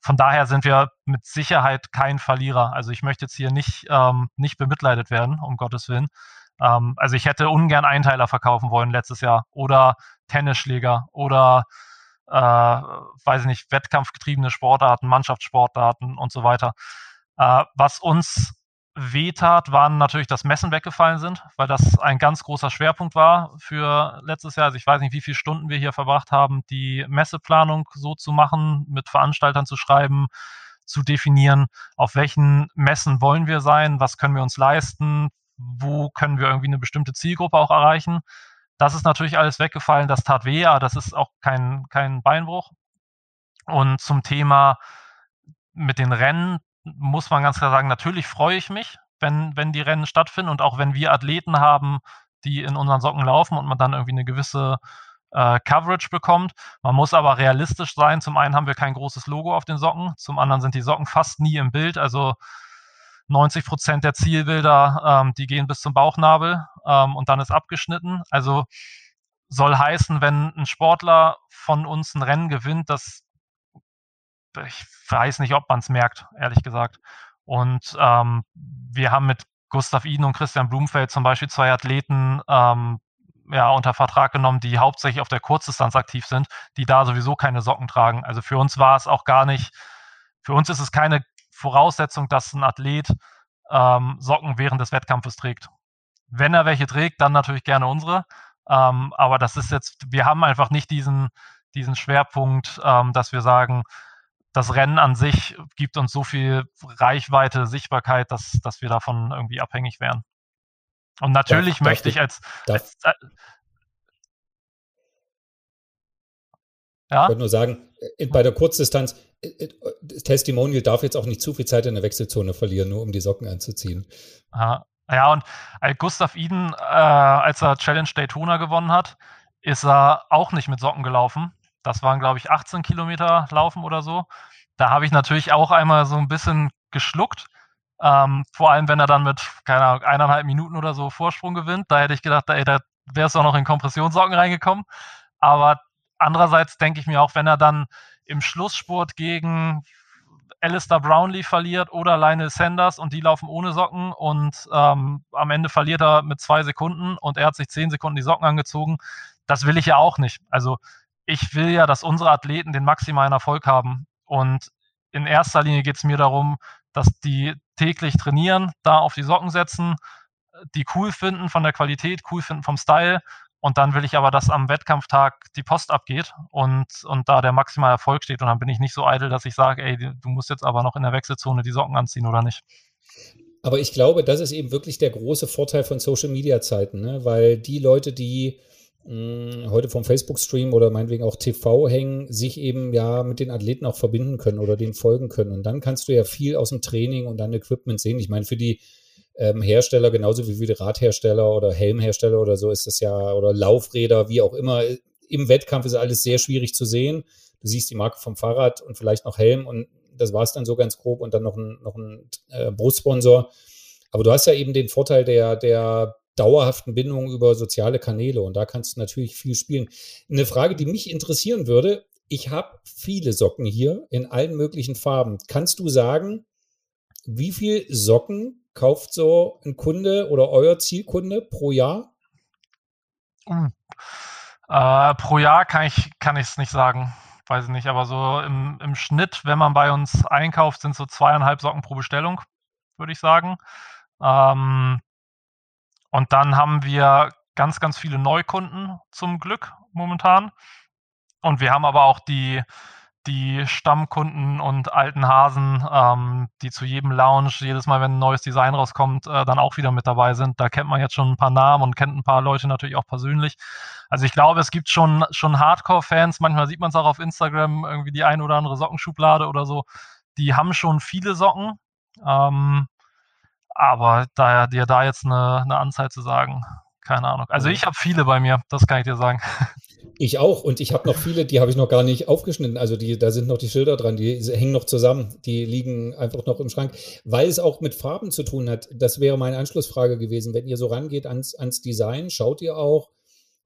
C: Von daher sind wir mit Sicherheit kein Verlierer. Also ich möchte jetzt hier nicht, ähm, nicht bemitleidet werden, um Gottes Willen. Ähm, also ich hätte ungern Einteiler verkaufen wollen letztes Jahr oder Tennisschläger oder äh, weiß ich nicht, wettkampfgetriebene Sportarten, Mannschaftssportarten und so weiter. Äh, was uns wehtat, waren natürlich, dass Messen weggefallen sind, weil das ein ganz großer Schwerpunkt war für letztes Jahr. Also ich weiß nicht, wie viele Stunden wir hier verbracht haben, die Messeplanung so zu machen, mit Veranstaltern zu schreiben, zu definieren, auf welchen Messen wollen wir sein, was können wir uns leisten, wo können wir irgendwie eine bestimmte Zielgruppe auch erreichen. Das ist natürlich alles weggefallen, das tat weh, aber das ist auch kein, kein Beinbruch. Und zum Thema mit den Rennen, muss man ganz klar sagen, natürlich freue ich mich, wenn, wenn die Rennen stattfinden und auch wenn wir Athleten haben, die in unseren Socken laufen und man dann irgendwie eine gewisse äh, Coverage bekommt. Man muss aber realistisch sein. Zum einen haben wir kein großes Logo auf den Socken, zum anderen sind die Socken fast nie im Bild. Also 90 Prozent der Zielbilder, ähm, die gehen bis zum Bauchnabel ähm, und dann ist abgeschnitten. Also soll heißen, wenn ein Sportler von uns ein Rennen gewinnt, dass ich weiß nicht, ob man es merkt, ehrlich gesagt. Und ähm, wir haben mit Gustav Iden und Christian Blumfeld zum Beispiel zwei Athleten ähm, ja, unter Vertrag genommen, die hauptsächlich auf der Kurzdistanz aktiv sind, die da sowieso keine Socken tragen. Also für uns war es auch gar nicht für uns ist es keine Voraussetzung, dass ein Athlet ähm, Socken während des Wettkampfes trägt. Wenn er welche trägt, dann natürlich gerne unsere. Ähm, aber das ist jetzt, wir haben einfach nicht diesen, diesen Schwerpunkt, ähm, dass wir sagen, das Rennen an sich gibt uns so viel Reichweite, Sichtbarkeit, dass, dass wir davon irgendwie abhängig wären. Und natürlich darf, möchte darf ich als, als
B: ja? Ich wollte nur sagen, äh, bei der Kurzdistanz, äh, Testimonial darf jetzt auch nicht zu viel Zeit in der Wechselzone verlieren, nur um die Socken anzuziehen.
C: Aha. Ja, und Gustav Iden, äh, als er Challenge Daytona gewonnen hat, ist er auch nicht mit Socken gelaufen. Das waren, glaube ich, 18 Kilometer Laufen oder so. Da habe ich natürlich auch einmal so ein bisschen geschluckt. Ähm, vor allem, wenn er dann mit, keine Ahnung, eineinhalb Minuten oder so Vorsprung gewinnt. Da hätte ich gedacht, ey, da wäre es auch noch in Kompressionssocken reingekommen. Aber andererseits denke ich mir auch, wenn er dann im Schlussspurt gegen Alistair Brownlee verliert oder Lionel Sanders und die laufen ohne Socken und ähm, am Ende verliert er mit zwei Sekunden und er hat sich zehn Sekunden die Socken angezogen. Das will ich ja auch nicht. Also ich will ja, dass unsere Athleten den maximalen Erfolg haben. Und in erster Linie geht es mir darum, dass die täglich trainieren, da auf die Socken setzen, die cool finden von der Qualität, cool finden vom Style und dann will ich aber, dass am Wettkampftag die Post abgeht und, und da der maximale Erfolg steht. Und dann bin ich nicht so eitel, dass ich sage, ey, du musst jetzt aber noch in der Wechselzone die Socken anziehen oder nicht.
B: Aber ich glaube, das ist eben wirklich der große Vorteil von Social Media Zeiten, ne? weil die Leute, die heute vom Facebook-Stream oder meinetwegen auch TV hängen, sich eben ja mit den Athleten auch verbinden können oder denen folgen können. Und dann kannst du ja viel aus dem Training und dann Equipment sehen. Ich meine, für die ähm, Hersteller, genauso wie viele Radhersteller oder Helmhersteller oder so ist das ja, oder Laufräder, wie auch immer. Im Wettkampf ist alles sehr schwierig zu sehen. Du siehst die Marke vom Fahrrad und vielleicht noch Helm und das war es dann so ganz grob und dann noch ein, noch ein äh, Brustsponsor. Aber du hast ja eben den Vorteil der, der dauerhaften Bindung über soziale Kanäle und da kannst du natürlich viel spielen. Eine Frage, die mich interessieren würde, ich habe viele Socken hier in allen möglichen Farben. Kannst du sagen, wie viel Socken kauft so ein Kunde oder euer Zielkunde pro Jahr?
C: Uh. Äh, pro Jahr kann ich kann es nicht sagen. Weiß ich nicht, aber so im, im Schnitt, wenn man bei uns einkauft, sind so zweieinhalb Socken pro Bestellung, würde ich sagen. Ähm, und dann haben wir ganz, ganz viele Neukunden zum Glück momentan. Und wir haben aber auch die, die Stammkunden und alten Hasen, ähm, die zu jedem Lounge, jedes Mal, wenn ein neues Design rauskommt, äh, dann auch wieder mit dabei sind. Da kennt man jetzt schon ein paar Namen und kennt ein paar Leute natürlich auch persönlich. Also ich glaube, es gibt schon, schon Hardcore-Fans, manchmal sieht man es auch auf Instagram, irgendwie die ein oder andere Sockenschublade oder so. Die haben schon viele Socken. Ähm, aber da dir da jetzt eine, eine Anzahl zu sagen, keine Ahnung. Also ich habe viele bei mir, das kann ich dir sagen.
B: Ich auch und ich habe noch viele, die habe ich noch gar nicht aufgeschnitten. Also die, da sind noch die Schilder dran, die hängen noch zusammen, die liegen einfach noch im Schrank, weil es auch mit Farben zu tun hat. Das wäre meine Anschlussfrage gewesen. Wenn ihr so rangeht ans, ans Design, schaut ihr auch,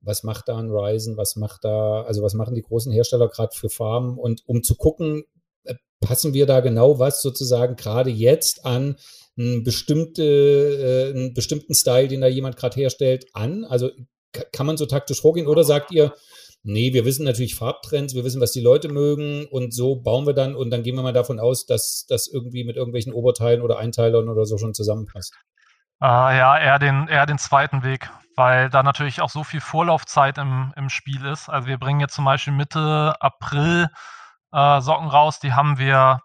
B: was macht da ein Ryzen, was macht da, also was machen die großen Hersteller gerade für Farben und um zu gucken, äh, passen wir da genau was sozusagen gerade jetzt an einen, bestimmte, äh, einen bestimmten Style, den da jemand gerade herstellt, an? Also kann man so taktisch vorgehen oder sagt ihr, nee, wir wissen natürlich Farbtrends, wir wissen, was die Leute mögen und so bauen wir dann und dann gehen wir mal davon aus, dass das irgendwie mit irgendwelchen Oberteilen oder Einteilern oder so schon zusammenpasst?
C: Äh, ja, eher den, eher den zweiten Weg, weil da natürlich auch so viel Vorlaufzeit im, im Spiel ist. Also wir bringen jetzt zum Beispiel Mitte April äh, Socken raus, die haben wir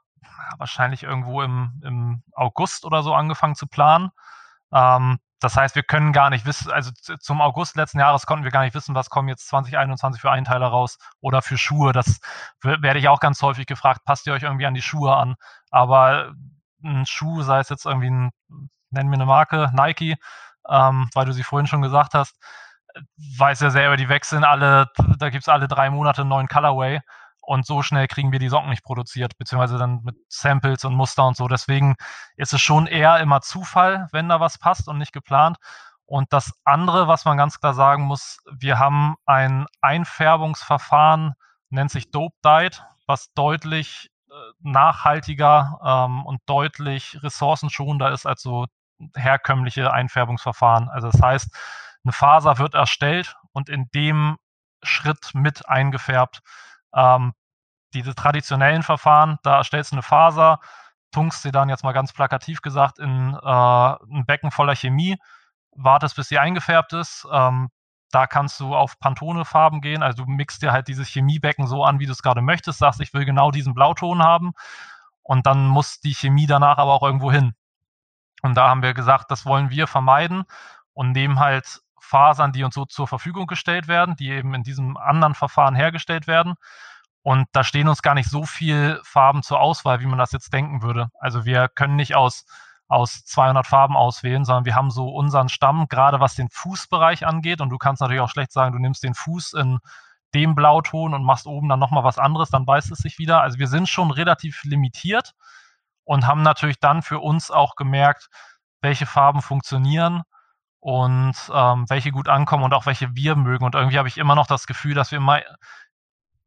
C: wahrscheinlich irgendwo im, im August oder so angefangen zu planen. Ähm, das heißt, wir können gar nicht wissen, also zum August letzten Jahres konnten wir gar nicht wissen, was kommen jetzt 2021 für Einteiler raus oder für Schuhe. Das werde ich auch ganz häufig gefragt, passt ihr euch irgendwie an die Schuhe an? Aber ein Schuh, sei es jetzt irgendwie ein, nennen wir eine Marke, Nike, ähm, weil du sie vorhin schon gesagt hast, weiß ja selber, die wechseln alle, da gibt es alle drei Monate einen neuen Colorway und so schnell kriegen wir die Socken nicht produziert, beziehungsweise dann mit Samples und Muster und so. Deswegen ist es schon eher immer Zufall, wenn da was passt und nicht geplant. Und das andere, was man ganz klar sagen muss, wir haben ein Einfärbungsverfahren, nennt sich Dope Dyed, was deutlich äh, nachhaltiger ähm, und deutlich ressourcenschonender ist als so herkömmliche Einfärbungsverfahren. Also das heißt, eine Faser wird erstellt und in dem Schritt mit eingefärbt. Ähm, diese traditionellen Verfahren, da stellst du eine Faser, tunkst sie dann jetzt mal ganz plakativ gesagt in äh, ein Becken voller Chemie, wartest, bis sie eingefärbt ist. Ähm, da kannst du auf Pantone-Farben gehen. Also du mixt dir halt dieses Chemiebecken so an, wie du es gerade möchtest, sagst, ich will genau diesen Blauton haben. Und dann muss die Chemie danach aber auch irgendwo hin. Und da haben wir gesagt, das wollen wir vermeiden und nehmen halt Fasern, die uns so zur Verfügung gestellt werden, die eben in diesem anderen Verfahren hergestellt werden. Und da stehen uns gar nicht so viel Farben zur Auswahl, wie man das jetzt denken würde. Also wir können nicht aus, aus 200 Farben auswählen, sondern wir haben so unseren Stamm, gerade was den Fußbereich angeht. Und du kannst natürlich auch schlecht sagen, du nimmst den Fuß in dem Blauton und machst oben dann nochmal was anderes, dann beißt es sich wieder. Also wir sind schon relativ limitiert und haben natürlich dann für uns auch gemerkt, welche Farben funktionieren und ähm, welche gut ankommen und auch welche wir mögen. Und irgendwie habe ich immer noch das Gefühl, dass wir immer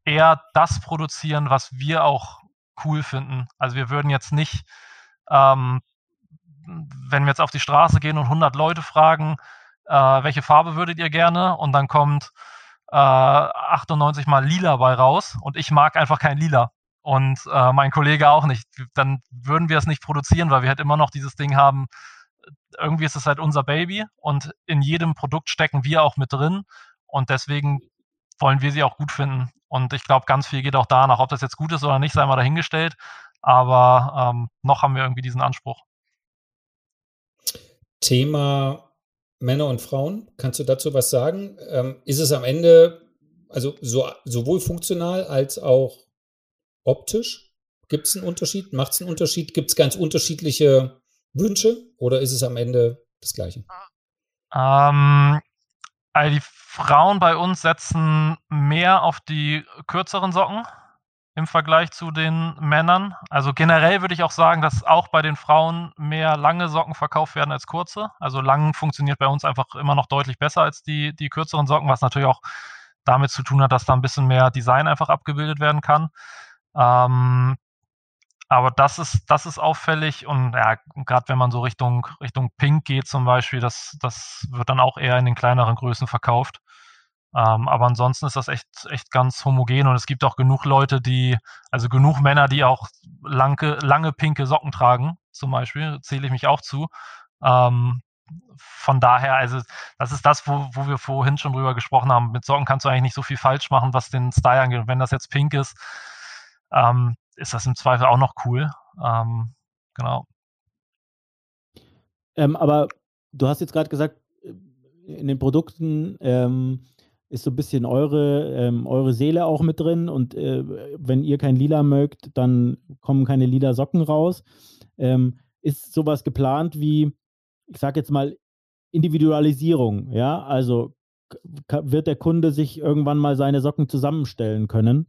C: eher das produzieren, was wir auch cool finden. Also wir würden jetzt nicht, ähm, wenn wir jetzt auf die Straße gehen und 100 Leute fragen, äh, welche Farbe würdet ihr gerne? Und dann kommt äh, 98 mal lila bei raus und ich mag einfach kein lila und äh, mein Kollege auch nicht. Dann würden wir es nicht produzieren, weil wir halt immer noch dieses Ding haben, irgendwie ist es halt unser Baby und in jedem Produkt stecken wir auch mit drin und deswegen wollen wir sie auch gut finden. Und ich glaube, ganz viel geht auch danach. Ob das jetzt gut ist oder nicht, sei mal dahingestellt. Aber ähm, noch haben wir irgendwie diesen Anspruch.
B: Thema Männer und Frauen. Kannst du dazu was sagen? Ähm, ist es am Ende also so, sowohl funktional als auch optisch? Gibt es einen Unterschied? Macht es einen Unterschied? Gibt es ganz unterschiedliche Wünsche oder ist es am Ende das Gleiche?
C: Ähm, also die Frauen bei uns setzen mehr auf die kürzeren Socken im Vergleich zu den Männern. Also generell würde ich auch sagen, dass auch bei den Frauen mehr lange Socken verkauft werden als kurze. Also lang funktioniert bei uns einfach immer noch deutlich besser als die, die kürzeren Socken, was natürlich auch damit zu tun hat, dass da ein bisschen mehr Design einfach abgebildet werden kann. Ähm, aber das ist, das ist auffällig und ja, gerade wenn man so Richtung, Richtung Pink geht zum Beispiel, das, das wird dann auch eher in den kleineren Größen verkauft. Ähm, aber ansonsten ist das echt, echt ganz homogen und es gibt auch genug Leute, die, also genug Männer, die auch lange, lange pinke Socken tragen, zum Beispiel, zähle ich mich auch zu. Ähm, von daher, also das ist das, wo, wo wir vorhin schon drüber gesprochen haben. Mit Socken kannst du eigentlich nicht so viel falsch machen, was den Style angeht. Und wenn das jetzt pink ist, ähm, ist das im Zweifel auch noch cool. Ähm, genau.
A: Ähm, aber du hast jetzt gerade gesagt, äh, in den Produkten ähm, ist so ein bisschen eure, ähm, eure Seele auch mit drin und äh, wenn ihr kein Lila mögt, dann kommen keine lila Socken raus. Ähm, ist sowas geplant wie, ich sage jetzt mal, Individualisierung, ja? Also wird der Kunde sich irgendwann mal seine Socken zusammenstellen können?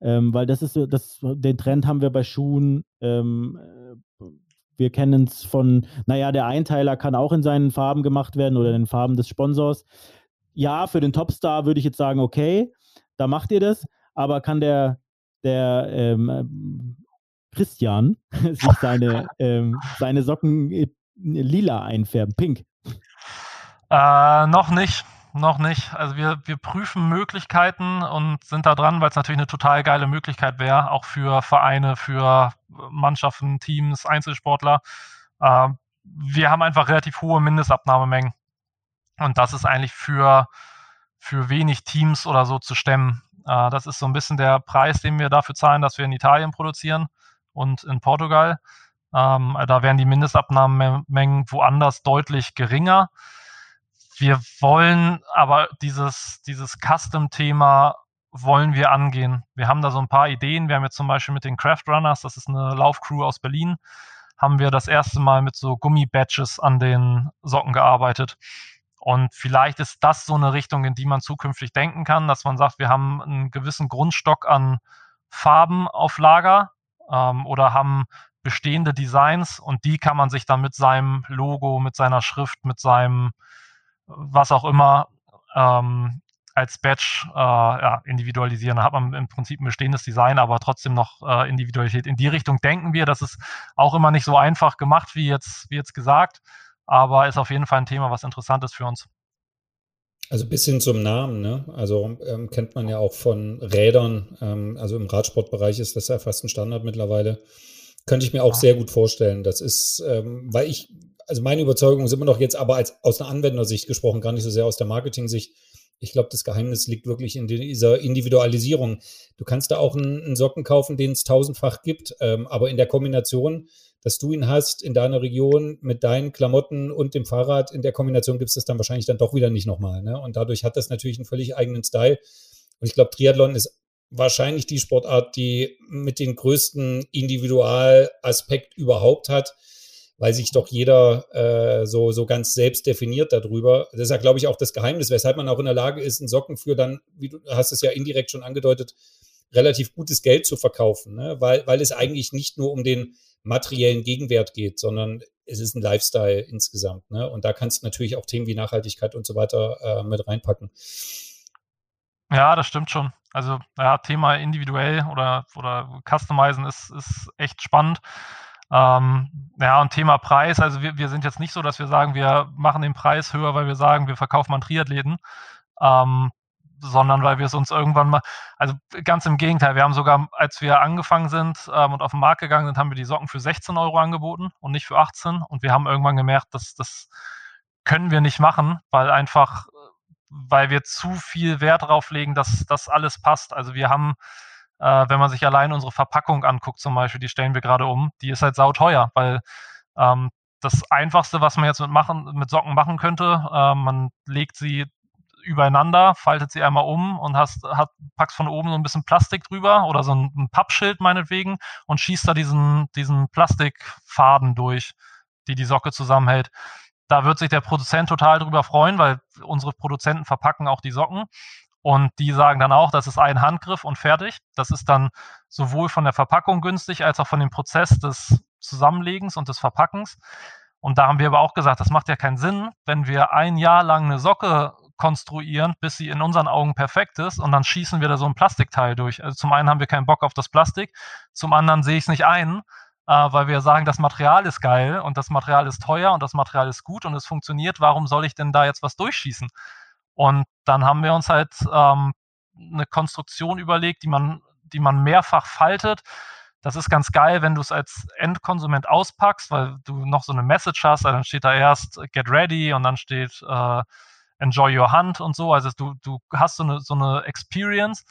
A: Ähm, weil das ist so, das, den Trend haben wir bei Schuhen. Ähm, äh, wir kennen es von, naja, der Einteiler kann auch in seinen Farben gemacht werden oder in den Farben des Sponsors. Ja, für den Topstar würde ich jetzt sagen, okay, da macht ihr das, aber kann der, der ähm, Christian sich seine, ähm, seine Socken äh, lila einfärben, pink?
C: Äh, noch nicht. Noch nicht. Also wir, wir prüfen Möglichkeiten und sind da dran, weil es natürlich eine total geile Möglichkeit wäre, auch für Vereine, für Mannschaften, Teams, Einzelsportler. Äh, wir haben einfach relativ hohe Mindestabnahmemengen. Und das ist eigentlich für, für wenig Teams oder so zu stemmen. Äh, das ist so ein bisschen der Preis, den wir dafür zahlen, dass wir in Italien produzieren und in Portugal. Ähm, da wären die Mindestabnahmemengen woanders deutlich geringer. Wir wollen aber dieses, dieses Custom-Thema wollen wir angehen. Wir haben da so ein paar Ideen. Wir haben jetzt zum Beispiel mit den Craft Runners, das ist eine Laufcrew aus Berlin, haben wir das erste Mal mit so Gummi-Badges an den Socken gearbeitet. Und vielleicht ist das so eine Richtung, in die man zukünftig denken kann, dass man sagt, wir haben einen gewissen Grundstock an Farben auf Lager ähm, oder haben bestehende Designs und die kann man sich dann mit seinem Logo, mit seiner Schrift, mit seinem was auch immer ähm, als Badge äh, ja, individualisieren. Da hat man im Prinzip ein bestehendes Design, aber trotzdem noch äh, Individualität. In die Richtung denken wir. Das ist auch immer nicht so einfach gemacht, wie jetzt, wie jetzt gesagt, aber ist auf jeden Fall ein Thema, was interessant ist für uns.
B: Also bis hin zum Namen, ne? Also ähm, kennt man ja auch von Rädern. Ähm, also im Radsportbereich ist das ja fast ein Standard mittlerweile. Könnte ich mir auch sehr gut vorstellen. Das ist, ähm, weil ich, also meine Überzeugung ist immer noch jetzt aber als aus einer Anwendersicht gesprochen, gar nicht so sehr aus der Marketing-Sicht. Ich glaube, das Geheimnis liegt wirklich in dieser Individualisierung. Du kannst da auch einen, einen Socken kaufen, den es tausendfach gibt, ähm, aber in der Kombination dass du ihn hast in deiner Region mit deinen Klamotten und dem Fahrrad. In der Kombination gibt es das dann wahrscheinlich dann doch wieder nicht nochmal. Ne? Und dadurch hat das natürlich einen völlig eigenen Style. Und ich glaube, Triathlon ist wahrscheinlich die Sportart, die mit den größten Individualaspekt überhaupt hat, weil sich doch jeder äh, so, so ganz selbst definiert darüber. Das ist ja, glaube ich, auch das Geheimnis, weshalb man auch in der Lage ist, einen Socken für dann, wie du hast es ja indirekt schon angedeutet, relativ gutes Geld zu verkaufen, ne? weil, weil es eigentlich nicht nur um den materiellen Gegenwert geht, sondern es ist ein Lifestyle insgesamt. Ne? Und da kannst du natürlich auch Themen wie Nachhaltigkeit und so weiter äh, mit reinpacken.
C: Ja, das stimmt schon. Also ja, Thema individuell oder, oder Customizen ist, ist echt spannend. Ähm, ja, und Thema Preis, also wir, wir sind jetzt nicht so, dass wir sagen, wir machen den Preis höher, weil wir sagen, wir verkaufen an Triathleten. Ähm, sondern weil wir es uns irgendwann mal, also ganz im Gegenteil, wir haben sogar, als wir angefangen sind ähm, und auf den Markt gegangen sind, haben wir die Socken für 16 Euro angeboten und nicht für 18 und wir haben irgendwann gemerkt, dass das können wir nicht machen, weil einfach, weil wir zu viel Wert darauf legen, dass das alles passt. Also wir haben, äh, wenn man sich allein unsere Verpackung anguckt zum Beispiel, die stellen wir gerade um, die ist halt sauteuer, weil ähm, das Einfachste, was man jetzt mit, machen, mit Socken machen könnte, äh, man legt sie übereinander, faltet sie einmal um und hast, hat, packst von oben so ein bisschen Plastik drüber oder so ein, ein Pappschild meinetwegen und schießt da diesen, diesen Plastikfaden durch, die die Socke zusammenhält. Da wird sich der Produzent total drüber freuen, weil unsere Produzenten verpacken auch die Socken. Und die sagen dann auch, das ist ein Handgriff und fertig. Das ist dann sowohl von der Verpackung günstig als auch von dem Prozess des Zusammenlegens und des Verpackens. Und da haben wir aber auch gesagt, das macht ja keinen Sinn, wenn wir ein Jahr lang eine Socke konstruieren, bis sie in unseren Augen perfekt ist und dann schießen wir da so ein Plastikteil durch. Also zum einen haben wir keinen Bock auf das Plastik, zum anderen sehe ich es nicht ein, äh, weil wir sagen, das Material ist geil und das Material ist teuer und das Material ist gut und es funktioniert. Warum soll ich denn da jetzt was durchschießen? Und dann haben wir uns halt ähm, eine Konstruktion überlegt, die man, die man mehrfach faltet. Das ist ganz geil, wenn du es als Endkonsument auspackst, weil du noch so eine Message hast. Also dann steht da erst Get Ready und dann steht äh, Enjoy Your Hunt und so. Also du, du hast so eine, so eine Experience.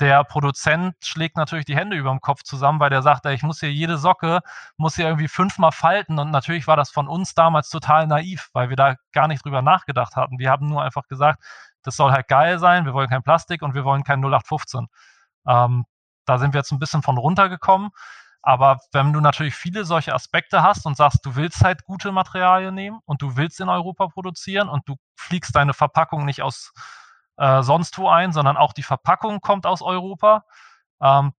C: Der Produzent schlägt natürlich die Hände über dem Kopf zusammen, weil der sagt, ey, ich muss hier jede Socke, muss hier irgendwie fünfmal falten. Und natürlich war das von uns damals total naiv, weil wir da gar nicht drüber nachgedacht hatten. Wir haben nur einfach gesagt, das soll halt geil sein, wir wollen kein Plastik und wir wollen kein 0815. Ähm, da sind wir jetzt ein bisschen von runtergekommen. Aber wenn du natürlich viele solche Aspekte hast und sagst, du willst halt gute Materialien nehmen und du willst in Europa produzieren und du fliegst deine Verpackung nicht aus äh, sonst wo ein, sondern auch die Verpackung kommt aus Europa, ähm,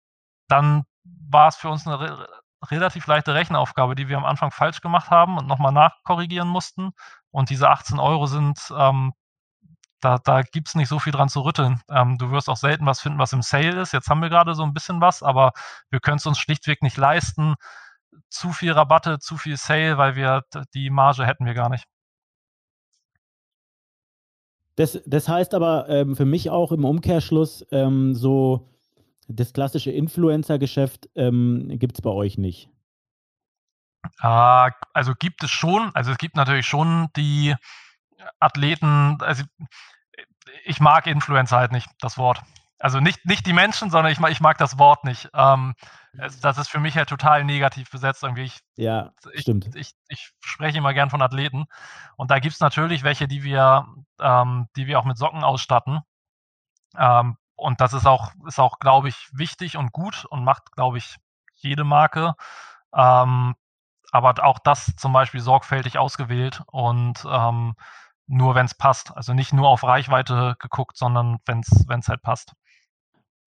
C: dann war es für uns eine re relativ leichte Rechenaufgabe, die wir am Anfang falsch gemacht haben und nochmal nachkorrigieren mussten. Und diese 18 Euro sind ähm, da, da gibt es nicht so viel dran zu rütteln. Ähm, du wirst auch selten was finden, was im Sale ist. Jetzt haben wir gerade so ein bisschen was, aber wir können es uns schlichtweg nicht leisten. Zu viel Rabatte, zu viel Sale, weil wir die Marge hätten wir gar nicht.
A: Das, das heißt aber ähm, für mich auch im Umkehrschluss, ähm, so das klassische Influencer-Geschäft ähm, gibt es bei euch nicht.
C: Äh, also gibt es schon, also es gibt natürlich schon die Athleten, also ich mag Influencer halt nicht, das Wort. Also nicht, nicht die Menschen, sondern ich mag, ich mag das Wort nicht. Ähm, das ist für mich halt total negativ besetzt. Irgendwie. Ich,
A: ja,
C: ich,
A: stimmt.
C: Ich, ich, spreche immer gern von Athleten. Und da gibt es natürlich welche, die wir, ähm, die wir auch mit Socken ausstatten. Ähm, und das ist auch, ist auch, glaube ich, wichtig und gut und macht, glaube ich, jede Marke. Ähm, aber auch das zum Beispiel sorgfältig ausgewählt und ähm, nur wenn es passt. Also nicht nur auf Reichweite geguckt, sondern wenn es halt passt.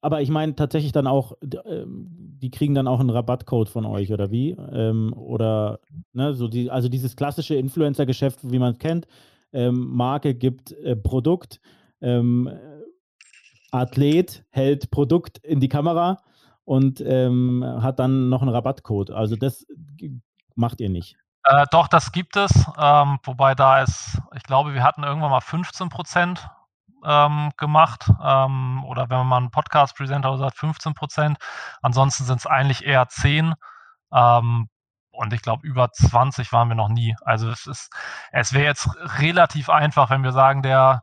A: Aber ich meine tatsächlich dann auch, ähm, die kriegen dann auch einen Rabattcode von euch oder wie? Ähm, oder ne, so die, also dieses klassische Influencer-Geschäft, wie man es kennt. Ähm, Marke gibt äh, Produkt, ähm, Athlet hält Produkt in die Kamera und ähm, hat dann noch einen Rabattcode. Also das macht ihr nicht.
C: Äh, doch, das gibt es. Ähm, wobei da ist, ich glaube, wir hatten irgendwann mal 15 Prozent ähm, gemacht. Ähm, oder wenn man mal einen Podcast-Presenter sagt, 15 Prozent. Ansonsten sind es eigentlich eher 10. Ähm, und ich glaube, über 20 waren wir noch nie. Also es ist, es wäre jetzt relativ einfach, wenn wir sagen, der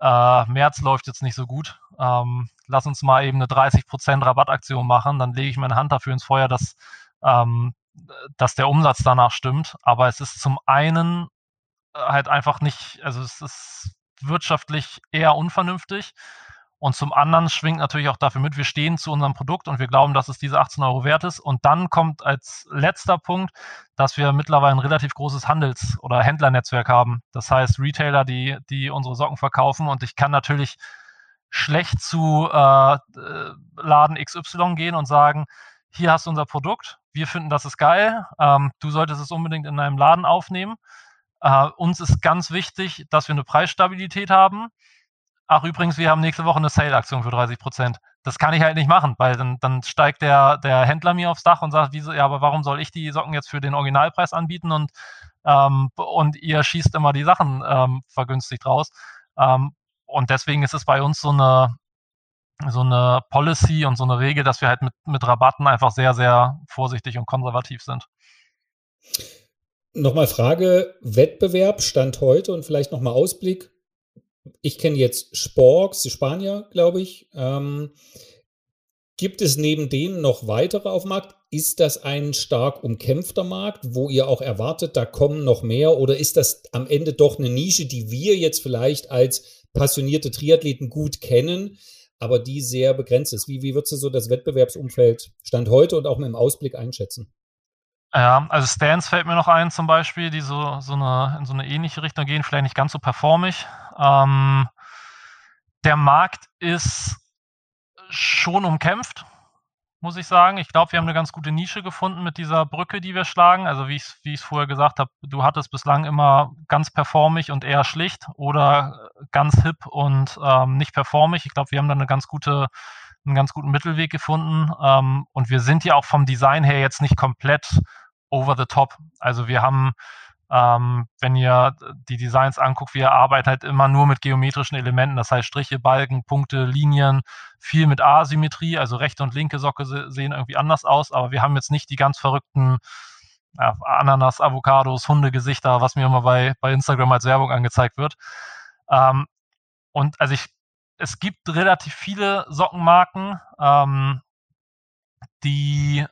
C: äh, März läuft jetzt nicht so gut. Ähm, lass uns mal eben eine 30% Rabattaktion machen, dann lege ich meine Hand dafür ins Feuer, dass, ähm, dass der Umsatz danach stimmt. Aber es ist zum einen halt einfach nicht, also es ist wirtschaftlich eher unvernünftig. Und zum anderen schwingt natürlich auch dafür mit, wir stehen zu unserem Produkt und wir glauben, dass es diese 18 Euro wert ist. Und dann kommt als letzter Punkt, dass wir mittlerweile ein relativ großes Handels- oder Händlernetzwerk haben. Das heißt, Retailer, die, die unsere Socken verkaufen. Und ich kann natürlich schlecht zu äh, Laden XY gehen und sagen, hier hast du unser Produkt, wir finden, das ist geil, ähm, du solltest es unbedingt in deinem Laden aufnehmen. Äh, uns ist ganz wichtig, dass wir eine Preisstabilität haben ach übrigens, wir haben nächste Woche eine Sale-Aktion für 30 Prozent. Das kann ich halt nicht machen, weil dann, dann steigt der, der Händler mir aufs Dach und sagt, wieso, ja, aber warum soll ich die Socken jetzt für den Originalpreis anbieten und, ähm, und ihr schießt immer die Sachen ähm, vergünstigt raus. Ähm, und deswegen ist es bei uns so eine, so eine Policy und so eine Regel, dass wir halt mit, mit Rabatten einfach sehr, sehr vorsichtig und konservativ sind.
B: Nochmal Frage, Wettbewerb, Stand heute und vielleicht nochmal Ausblick ich kenne jetzt Sporks, die Spanier, glaube ich. Ähm, gibt es neben denen noch weitere auf dem Markt? Ist das ein stark umkämpfter Markt, wo ihr auch erwartet, da kommen noch mehr? Oder ist das am Ende doch eine Nische, die wir jetzt vielleicht als passionierte Triathleten gut kennen, aber die sehr begrenzt ist? Wie, wie würdest du so das Wettbewerbsumfeld Stand heute und auch mit dem Ausblick einschätzen?
C: Ja, also Stance fällt mir noch ein zum Beispiel, die so, so eine, in so eine ähnliche Richtung gehen, vielleicht nicht ganz so performig. Ähm, der Markt ist schon umkämpft, muss ich sagen. Ich glaube, wir haben eine ganz gute Nische gefunden mit dieser Brücke, die wir schlagen. Also wie ich wie es vorher gesagt habe, du hattest bislang immer ganz performig und eher schlicht oder ganz hip und ähm, nicht performig. Ich glaube, wir haben da eine ganz gute einen ganz guten Mittelweg gefunden. Ähm, und wir sind ja auch vom Design her jetzt nicht komplett over the top. Also wir haben, ähm, wenn ihr die Designs anguckt, wir arbeiten halt immer nur mit geometrischen Elementen, das heißt Striche, Balken, Punkte, Linien, viel mit Asymmetrie, also rechte und linke Socke sehen irgendwie anders aus, aber wir haben jetzt nicht die ganz verrückten ja, Ananas, Avocados, Hundegesichter, was mir immer bei, bei Instagram als Werbung angezeigt wird. Ähm, und also ich es gibt relativ viele Sockenmarken, ähm, die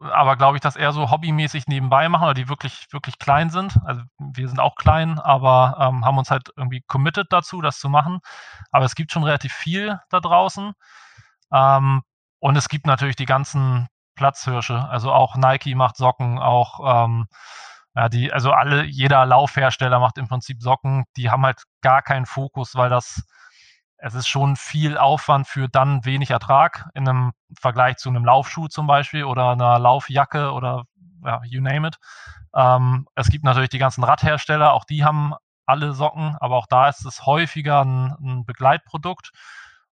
C: aber glaube ich, das eher so hobbymäßig nebenbei machen oder die wirklich, wirklich klein sind. Also wir sind auch klein, aber ähm, haben uns halt irgendwie committed dazu, das zu machen. Aber es gibt schon relativ viel da draußen. Ähm, und es gibt natürlich die ganzen Platzhirsche. Also auch Nike macht Socken, auch ähm, ja, die, also alle, jeder Laufhersteller macht im Prinzip Socken, die haben halt gar keinen Fokus, weil das es ist schon viel Aufwand für dann wenig Ertrag in einem Vergleich zu einem Laufschuh zum Beispiel oder einer Laufjacke oder ja, you name it. Ähm, es gibt natürlich die ganzen Radhersteller, auch die haben alle Socken, aber auch da ist es häufiger ein, ein Begleitprodukt.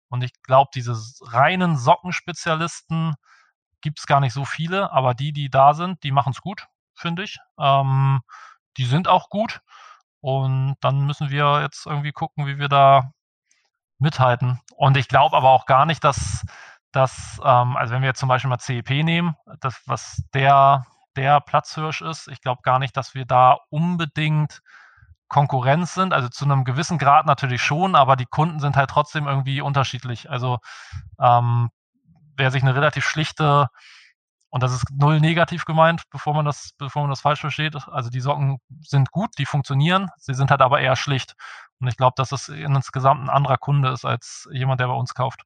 C: Und ich glaube, diese reinen Sockenspezialisten gibt es gar nicht so viele, aber die, die da sind, die machen es gut, finde ich. Ähm, die sind auch gut. Und dann müssen wir jetzt irgendwie gucken, wie wir da mithalten. Und ich glaube aber auch gar nicht, dass, dass ähm, also wenn wir jetzt zum Beispiel mal CEP nehmen, das, was der, der Platzhirsch ist, ich glaube gar nicht, dass wir da unbedingt Konkurrenz sind. Also zu einem gewissen Grad natürlich schon, aber die Kunden sind halt trotzdem irgendwie unterschiedlich. Also ähm, wer sich eine relativ schlichte und das ist null negativ gemeint, bevor man das, bevor man das falsch versteht. Also die Socken sind gut, die funktionieren, sie sind halt aber eher schlicht. Und ich glaube, dass es insgesamt ein anderer Kunde ist als jemand, der bei uns kauft.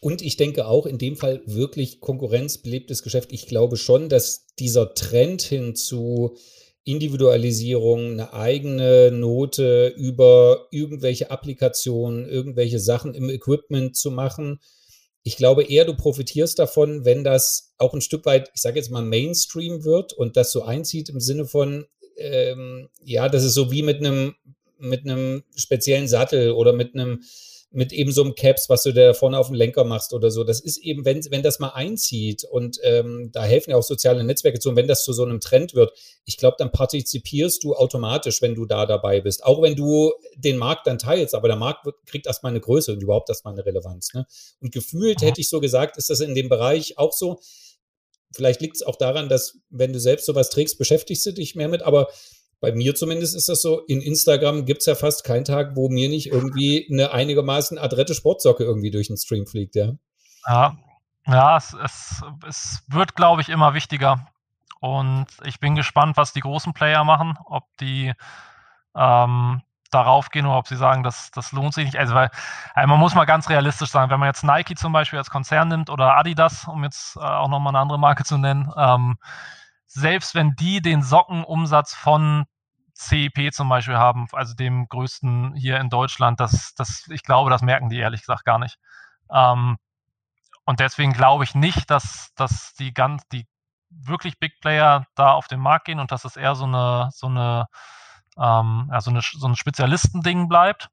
B: Und ich denke auch in dem Fall wirklich konkurrenzbelebtes Geschäft. Ich glaube schon, dass dieser Trend hin zu Individualisierung, eine eigene Note über irgendwelche Applikationen, irgendwelche Sachen im Equipment zu machen. Ich glaube eher, du profitierst davon, wenn das auch ein Stück weit, ich sage jetzt mal, Mainstream wird und das so einzieht im Sinne von, ähm, ja, das ist so wie mit einem mit einem speziellen Sattel oder mit einem mit eben so einem Caps, was du da vorne auf dem Lenker machst oder so. Das ist eben, wenn, wenn das mal einzieht und ähm, da helfen ja auch soziale Netzwerke zu, und wenn das zu so einem Trend wird, ich glaube, dann partizipierst du automatisch, wenn du da dabei bist. Auch wenn du den Markt dann teilst, aber der Markt wird, kriegt erstmal eine Größe und überhaupt erstmal eine Relevanz. Ne? Und gefühlt hätte ich so gesagt, ist das in dem Bereich auch so. Vielleicht liegt es auch daran, dass wenn du selbst sowas trägst, beschäftigst du dich mehr mit, aber bei mir zumindest ist das so, in Instagram gibt es ja fast keinen Tag, wo mir nicht irgendwie eine einigermaßen adrette Sportsocke irgendwie durch den Stream fliegt, ja.
C: Ja, ja es, es, es wird, glaube ich, immer wichtiger. Und ich bin gespannt, was die großen Player machen, ob die ähm, darauf gehen oder ob sie sagen, das, das lohnt sich nicht. Also, weil also man muss mal ganz realistisch sagen, wenn man jetzt Nike zum Beispiel als Konzern nimmt oder Adidas, um jetzt äh, auch nochmal eine andere Marke zu nennen, ähm, selbst wenn die den Sockenumsatz von CEP zum Beispiel haben, also dem größten hier in Deutschland, das, das, ich glaube, das merken die ehrlich gesagt gar nicht. Ähm, und deswegen glaube ich nicht, dass, dass die ganz, die wirklich Big Player da auf den Markt gehen und dass es eher so eine, so eine, ähm, ja, so, eine so ein Spezialistending bleibt.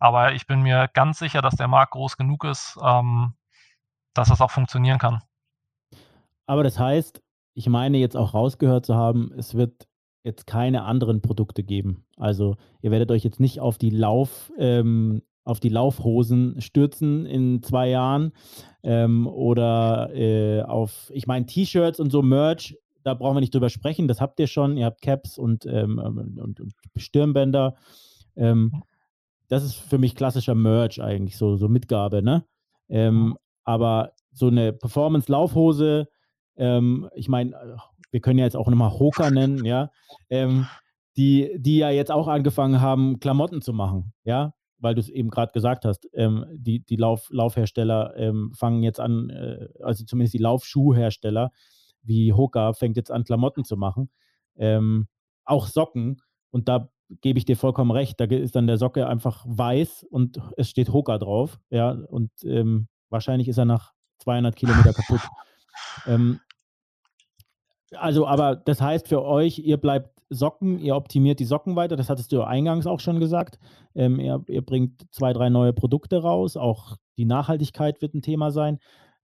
C: Aber ich bin mir ganz sicher, dass der Markt groß genug ist, ähm, dass das auch funktionieren kann.
A: Aber das heißt, ich meine jetzt auch rausgehört zu haben, es wird jetzt keine anderen Produkte geben. Also ihr werdet euch jetzt nicht auf die Lauf, ähm, auf die Laufhosen stürzen in zwei Jahren ähm, oder äh, auf, ich meine T-Shirts und so Merch, da brauchen wir nicht drüber sprechen, das habt ihr schon, ihr habt Caps und, ähm, und, und Stirnbänder. Ähm, das ist für mich klassischer Merch eigentlich, so, so Mitgabe, ne? Ähm, aber so eine Performance-Laufhose, ähm, ich meine, wir können ja jetzt auch nochmal Hoka nennen, ja, ähm, die, die ja jetzt auch angefangen haben, Klamotten zu machen, ja, weil du es eben gerade gesagt hast, ähm, die, die Lauf, Laufhersteller ähm, fangen jetzt an, äh, also zumindest die Laufschuhhersteller wie Hoka fängt jetzt an, Klamotten zu machen, ähm, auch Socken. Und da gebe ich dir vollkommen recht, da ist dann der Socke einfach weiß und es steht Hoka drauf, ja, und ähm, wahrscheinlich ist er nach 200 Kilometer kaputt. Ähm, also, aber das heißt für euch, ihr bleibt Socken, ihr optimiert die Socken weiter, das hattest du eingangs auch schon gesagt. Ähm, ihr, ihr, bringt zwei, drei neue Produkte raus, auch die Nachhaltigkeit wird ein Thema sein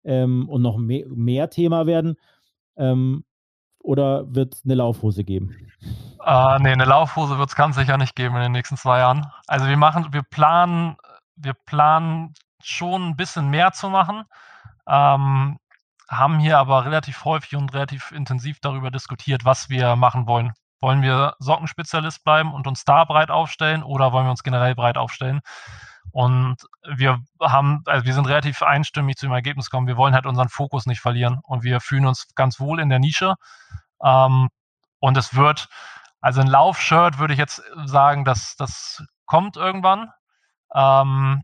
A: ähm, und noch mehr, mehr Thema werden. Ähm, oder wird es eine Laufhose geben?
C: Äh, nee, eine Laufhose wird es ganz sicher nicht geben in den nächsten zwei Jahren. Also wir machen, wir planen, wir planen schon ein bisschen mehr zu machen. Ähm, haben hier aber relativ häufig und relativ intensiv darüber diskutiert, was wir machen wollen. Wollen wir Sockenspezialist bleiben und uns da breit aufstellen oder wollen wir uns generell breit aufstellen? Und wir haben, also wir sind relativ einstimmig zu dem Ergebnis gekommen, wir wollen halt unseren Fokus nicht verlieren und wir fühlen uns ganz wohl in der Nische. Ähm, und es wird, also ein Laufshirt würde ich jetzt sagen, dass das kommt irgendwann. Ähm,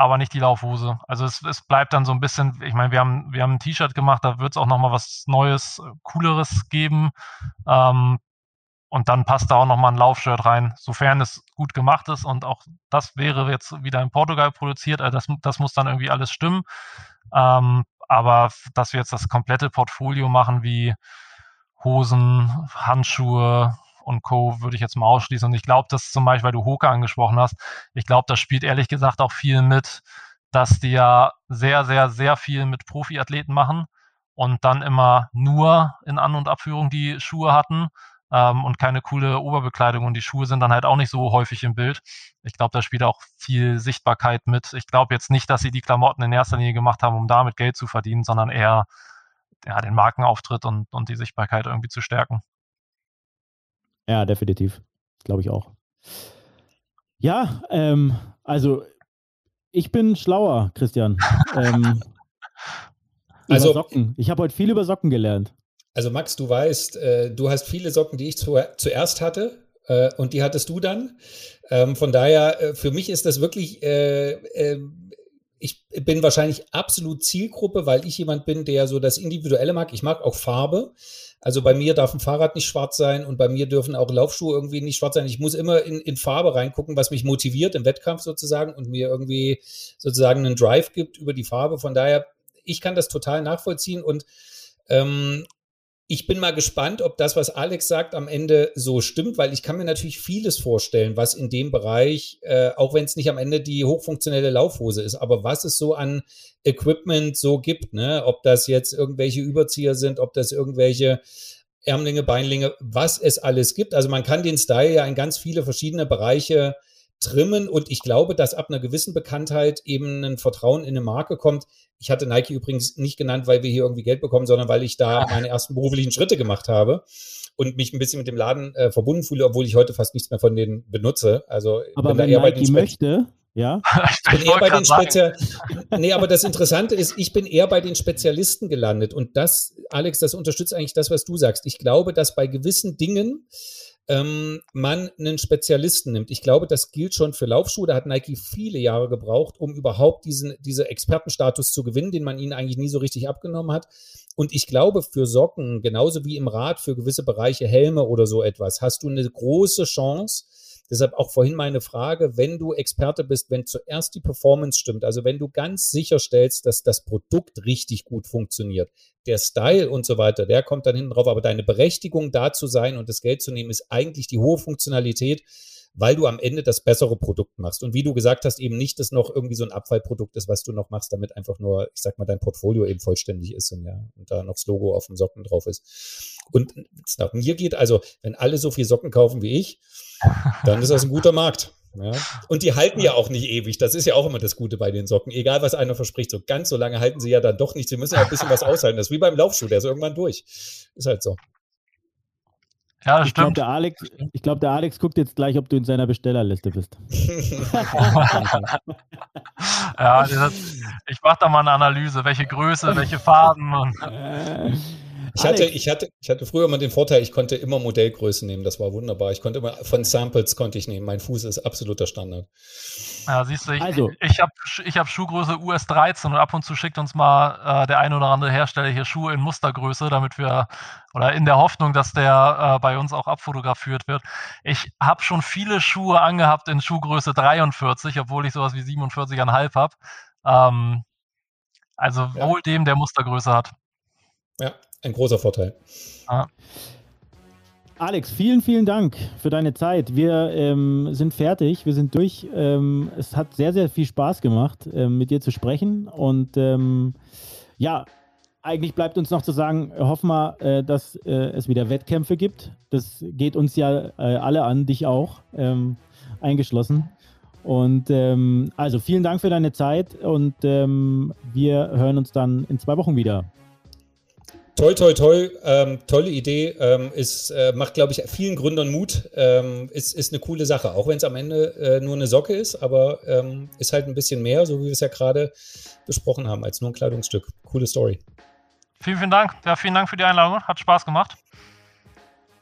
C: aber nicht die Laufhose. Also es, es bleibt dann so ein bisschen, ich meine, wir haben, wir haben ein T-Shirt gemacht, da wird es auch nochmal was Neues, äh, Cooleres geben. Ähm, und dann passt da auch nochmal ein Laufshirt rein, sofern es gut gemacht ist. Und auch das wäre jetzt wieder in Portugal produziert. Also das, das muss dann irgendwie alles stimmen. Ähm, aber dass wir jetzt das komplette Portfolio machen, wie Hosen, Handschuhe, und Co. würde ich jetzt mal ausschließen. Und ich glaube, dass zum Beispiel, weil du Hoka angesprochen hast, ich glaube, das spielt ehrlich gesagt auch viel mit, dass die ja sehr, sehr, sehr viel mit Profiathleten machen und dann immer nur in An- und Abführung die Schuhe hatten ähm, und keine coole Oberbekleidung. Und die Schuhe sind dann halt auch nicht so häufig im Bild. Ich glaube, da spielt auch viel Sichtbarkeit mit. Ich glaube jetzt nicht, dass sie die Klamotten in erster Linie gemacht haben, um damit Geld zu verdienen, sondern eher ja, den Markenauftritt und, und die Sichtbarkeit irgendwie zu stärken.
A: Ja, definitiv. Glaube ich auch. Ja, ähm, also ich bin schlauer, Christian. ähm, also Socken. Ich habe heute viel über Socken gelernt.
B: Also Max, du weißt, äh, du hast viele Socken, die ich zu, zuerst hatte äh, und die hattest du dann. Ähm, von daher, äh, für mich ist das wirklich, äh, äh, ich bin wahrscheinlich absolut Zielgruppe, weil ich jemand bin, der so das Individuelle mag. Ich mag auch Farbe. Also bei mir darf ein Fahrrad nicht schwarz sein und bei mir dürfen auch Laufschuhe irgendwie nicht schwarz sein. Ich muss immer in, in Farbe reingucken, was mich motiviert im Wettkampf sozusagen und mir irgendwie sozusagen einen Drive gibt über die Farbe. Von daher, ich kann das total nachvollziehen und ähm, ich bin mal gespannt, ob das, was Alex sagt, am Ende so stimmt, weil ich kann mir natürlich vieles vorstellen, was in dem Bereich, äh, auch wenn es nicht am Ende die hochfunktionelle Laufhose ist, aber was es so an Equipment so gibt, ne? Ob das jetzt irgendwelche Überzieher sind, ob das irgendwelche Ärmlinge, Beinlinge, was es alles gibt. Also man kann den Style ja in ganz viele verschiedene Bereiche trimmen und ich glaube, dass ab einer gewissen Bekanntheit eben ein Vertrauen in eine Marke kommt. Ich hatte Nike übrigens nicht genannt, weil wir hier irgendwie Geld bekommen, sondern weil ich da meine ersten beruflichen Schritte gemacht habe und mich ein bisschen mit dem Laden äh, verbunden fühle, obwohl ich heute fast nichts mehr von denen benutze. Also
A: aber wenn Nike möchte, ja.
B: Ich bin eher bei den Spezial Nee, aber das Interessante ist, ich bin eher bei den Spezialisten gelandet. Und das, Alex, das unterstützt eigentlich das, was du sagst. Ich glaube, dass bei gewissen Dingen ähm, man einen Spezialisten nimmt. Ich glaube, das gilt schon für Laufschuhe. Da hat Nike viele Jahre gebraucht, um überhaupt diesen, diese Expertenstatus zu gewinnen, den man ihnen eigentlich nie so richtig abgenommen hat. Und ich glaube, für Socken, genauso wie im Rad, für gewisse Bereiche Helme oder so etwas, hast du eine große Chance, Deshalb auch vorhin meine Frage, wenn du Experte bist, wenn zuerst die Performance stimmt, also wenn du ganz sicherstellst, dass das Produkt richtig gut funktioniert, der Style und so weiter, der kommt dann hinten drauf, aber deine Berechtigung da zu sein und das Geld zu nehmen, ist eigentlich die hohe Funktionalität, weil du am Ende das bessere Produkt machst. Und wie du gesagt hast, eben nicht, dass noch irgendwie so ein Abfallprodukt ist, was du noch machst, damit einfach nur, ich sag mal, dein Portfolio eben vollständig ist und ja, und da noch das Logo auf dem Socken drauf ist. Und nach mir geht, also, wenn alle so viel Socken kaufen wie ich, dann ist das ein guter Markt. Ja. Und die halten ja auch nicht ewig. Das ist ja auch immer das Gute bei den Socken. Egal, was einer verspricht, so ganz so lange halten sie ja dann doch nicht. Sie müssen ja ein bisschen was aushalten. Das ist wie beim Laufschuh, der ist irgendwann durch. Ist halt so.
A: Ja, das ich stimmt. Glaub, der Alex, ich glaube, der Alex guckt jetzt gleich, ob du in seiner Bestellerliste bist.
C: ja, das, ich mache da mal eine Analyse, welche Größe, welche Farben. Und
B: ich hatte, ich, hatte, ich hatte früher mal den Vorteil, ich konnte immer Modellgrößen nehmen. Das war wunderbar. Ich konnte immer von Samples konnte ich nehmen. Mein Fuß ist absoluter Standard.
C: Ja, siehst du, ich, also. ich habe ich hab Schuhgröße US 13 und ab und zu schickt uns mal äh, der ein oder andere Hersteller hier Schuhe in Mustergröße, damit wir, oder in der Hoffnung, dass der äh, bei uns auch abfotografiert wird. Ich habe schon viele Schuhe angehabt in Schuhgröße 43, obwohl ich sowas wie 47,5 habe. Ähm, also ja. wohl dem, der Mustergröße hat.
B: Ja, ein großer Vorteil. Ah.
A: Alex, vielen, vielen Dank für deine Zeit. Wir ähm, sind fertig, wir sind durch. Ähm, es hat sehr, sehr viel Spaß gemacht, ähm, mit dir zu sprechen. Und ähm, ja, eigentlich bleibt uns noch zu sagen, hoffen wir, äh, dass äh, es wieder Wettkämpfe gibt. Das geht uns ja äh, alle an, dich auch ähm, eingeschlossen. Und ähm, also vielen Dank für deine Zeit und wir hören uns dann in zwei Wochen wieder.
B: Toll, toll, toll. Ähm, tolle Idee. Ähm, ist, äh, macht, glaube ich, vielen Gründern Mut. Ähm, ist, ist eine coole Sache, auch wenn es am Ende äh, nur eine Socke ist, aber ähm, ist halt ein bisschen mehr, so wie wir es ja gerade besprochen haben, als nur ein Kleidungsstück. Coole Story.
C: Vielen, vielen Dank. Ja, vielen Dank für die Einladung. Hat Spaß gemacht.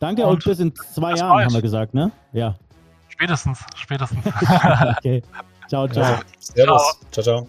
A: Danke und, und bis in zwei Jahren, bald. haben wir gesagt, ne? Ja.
C: Spätestens, spätestens.
A: okay. Ciao, ciao.
B: Servus. ciao. ciao. ciao.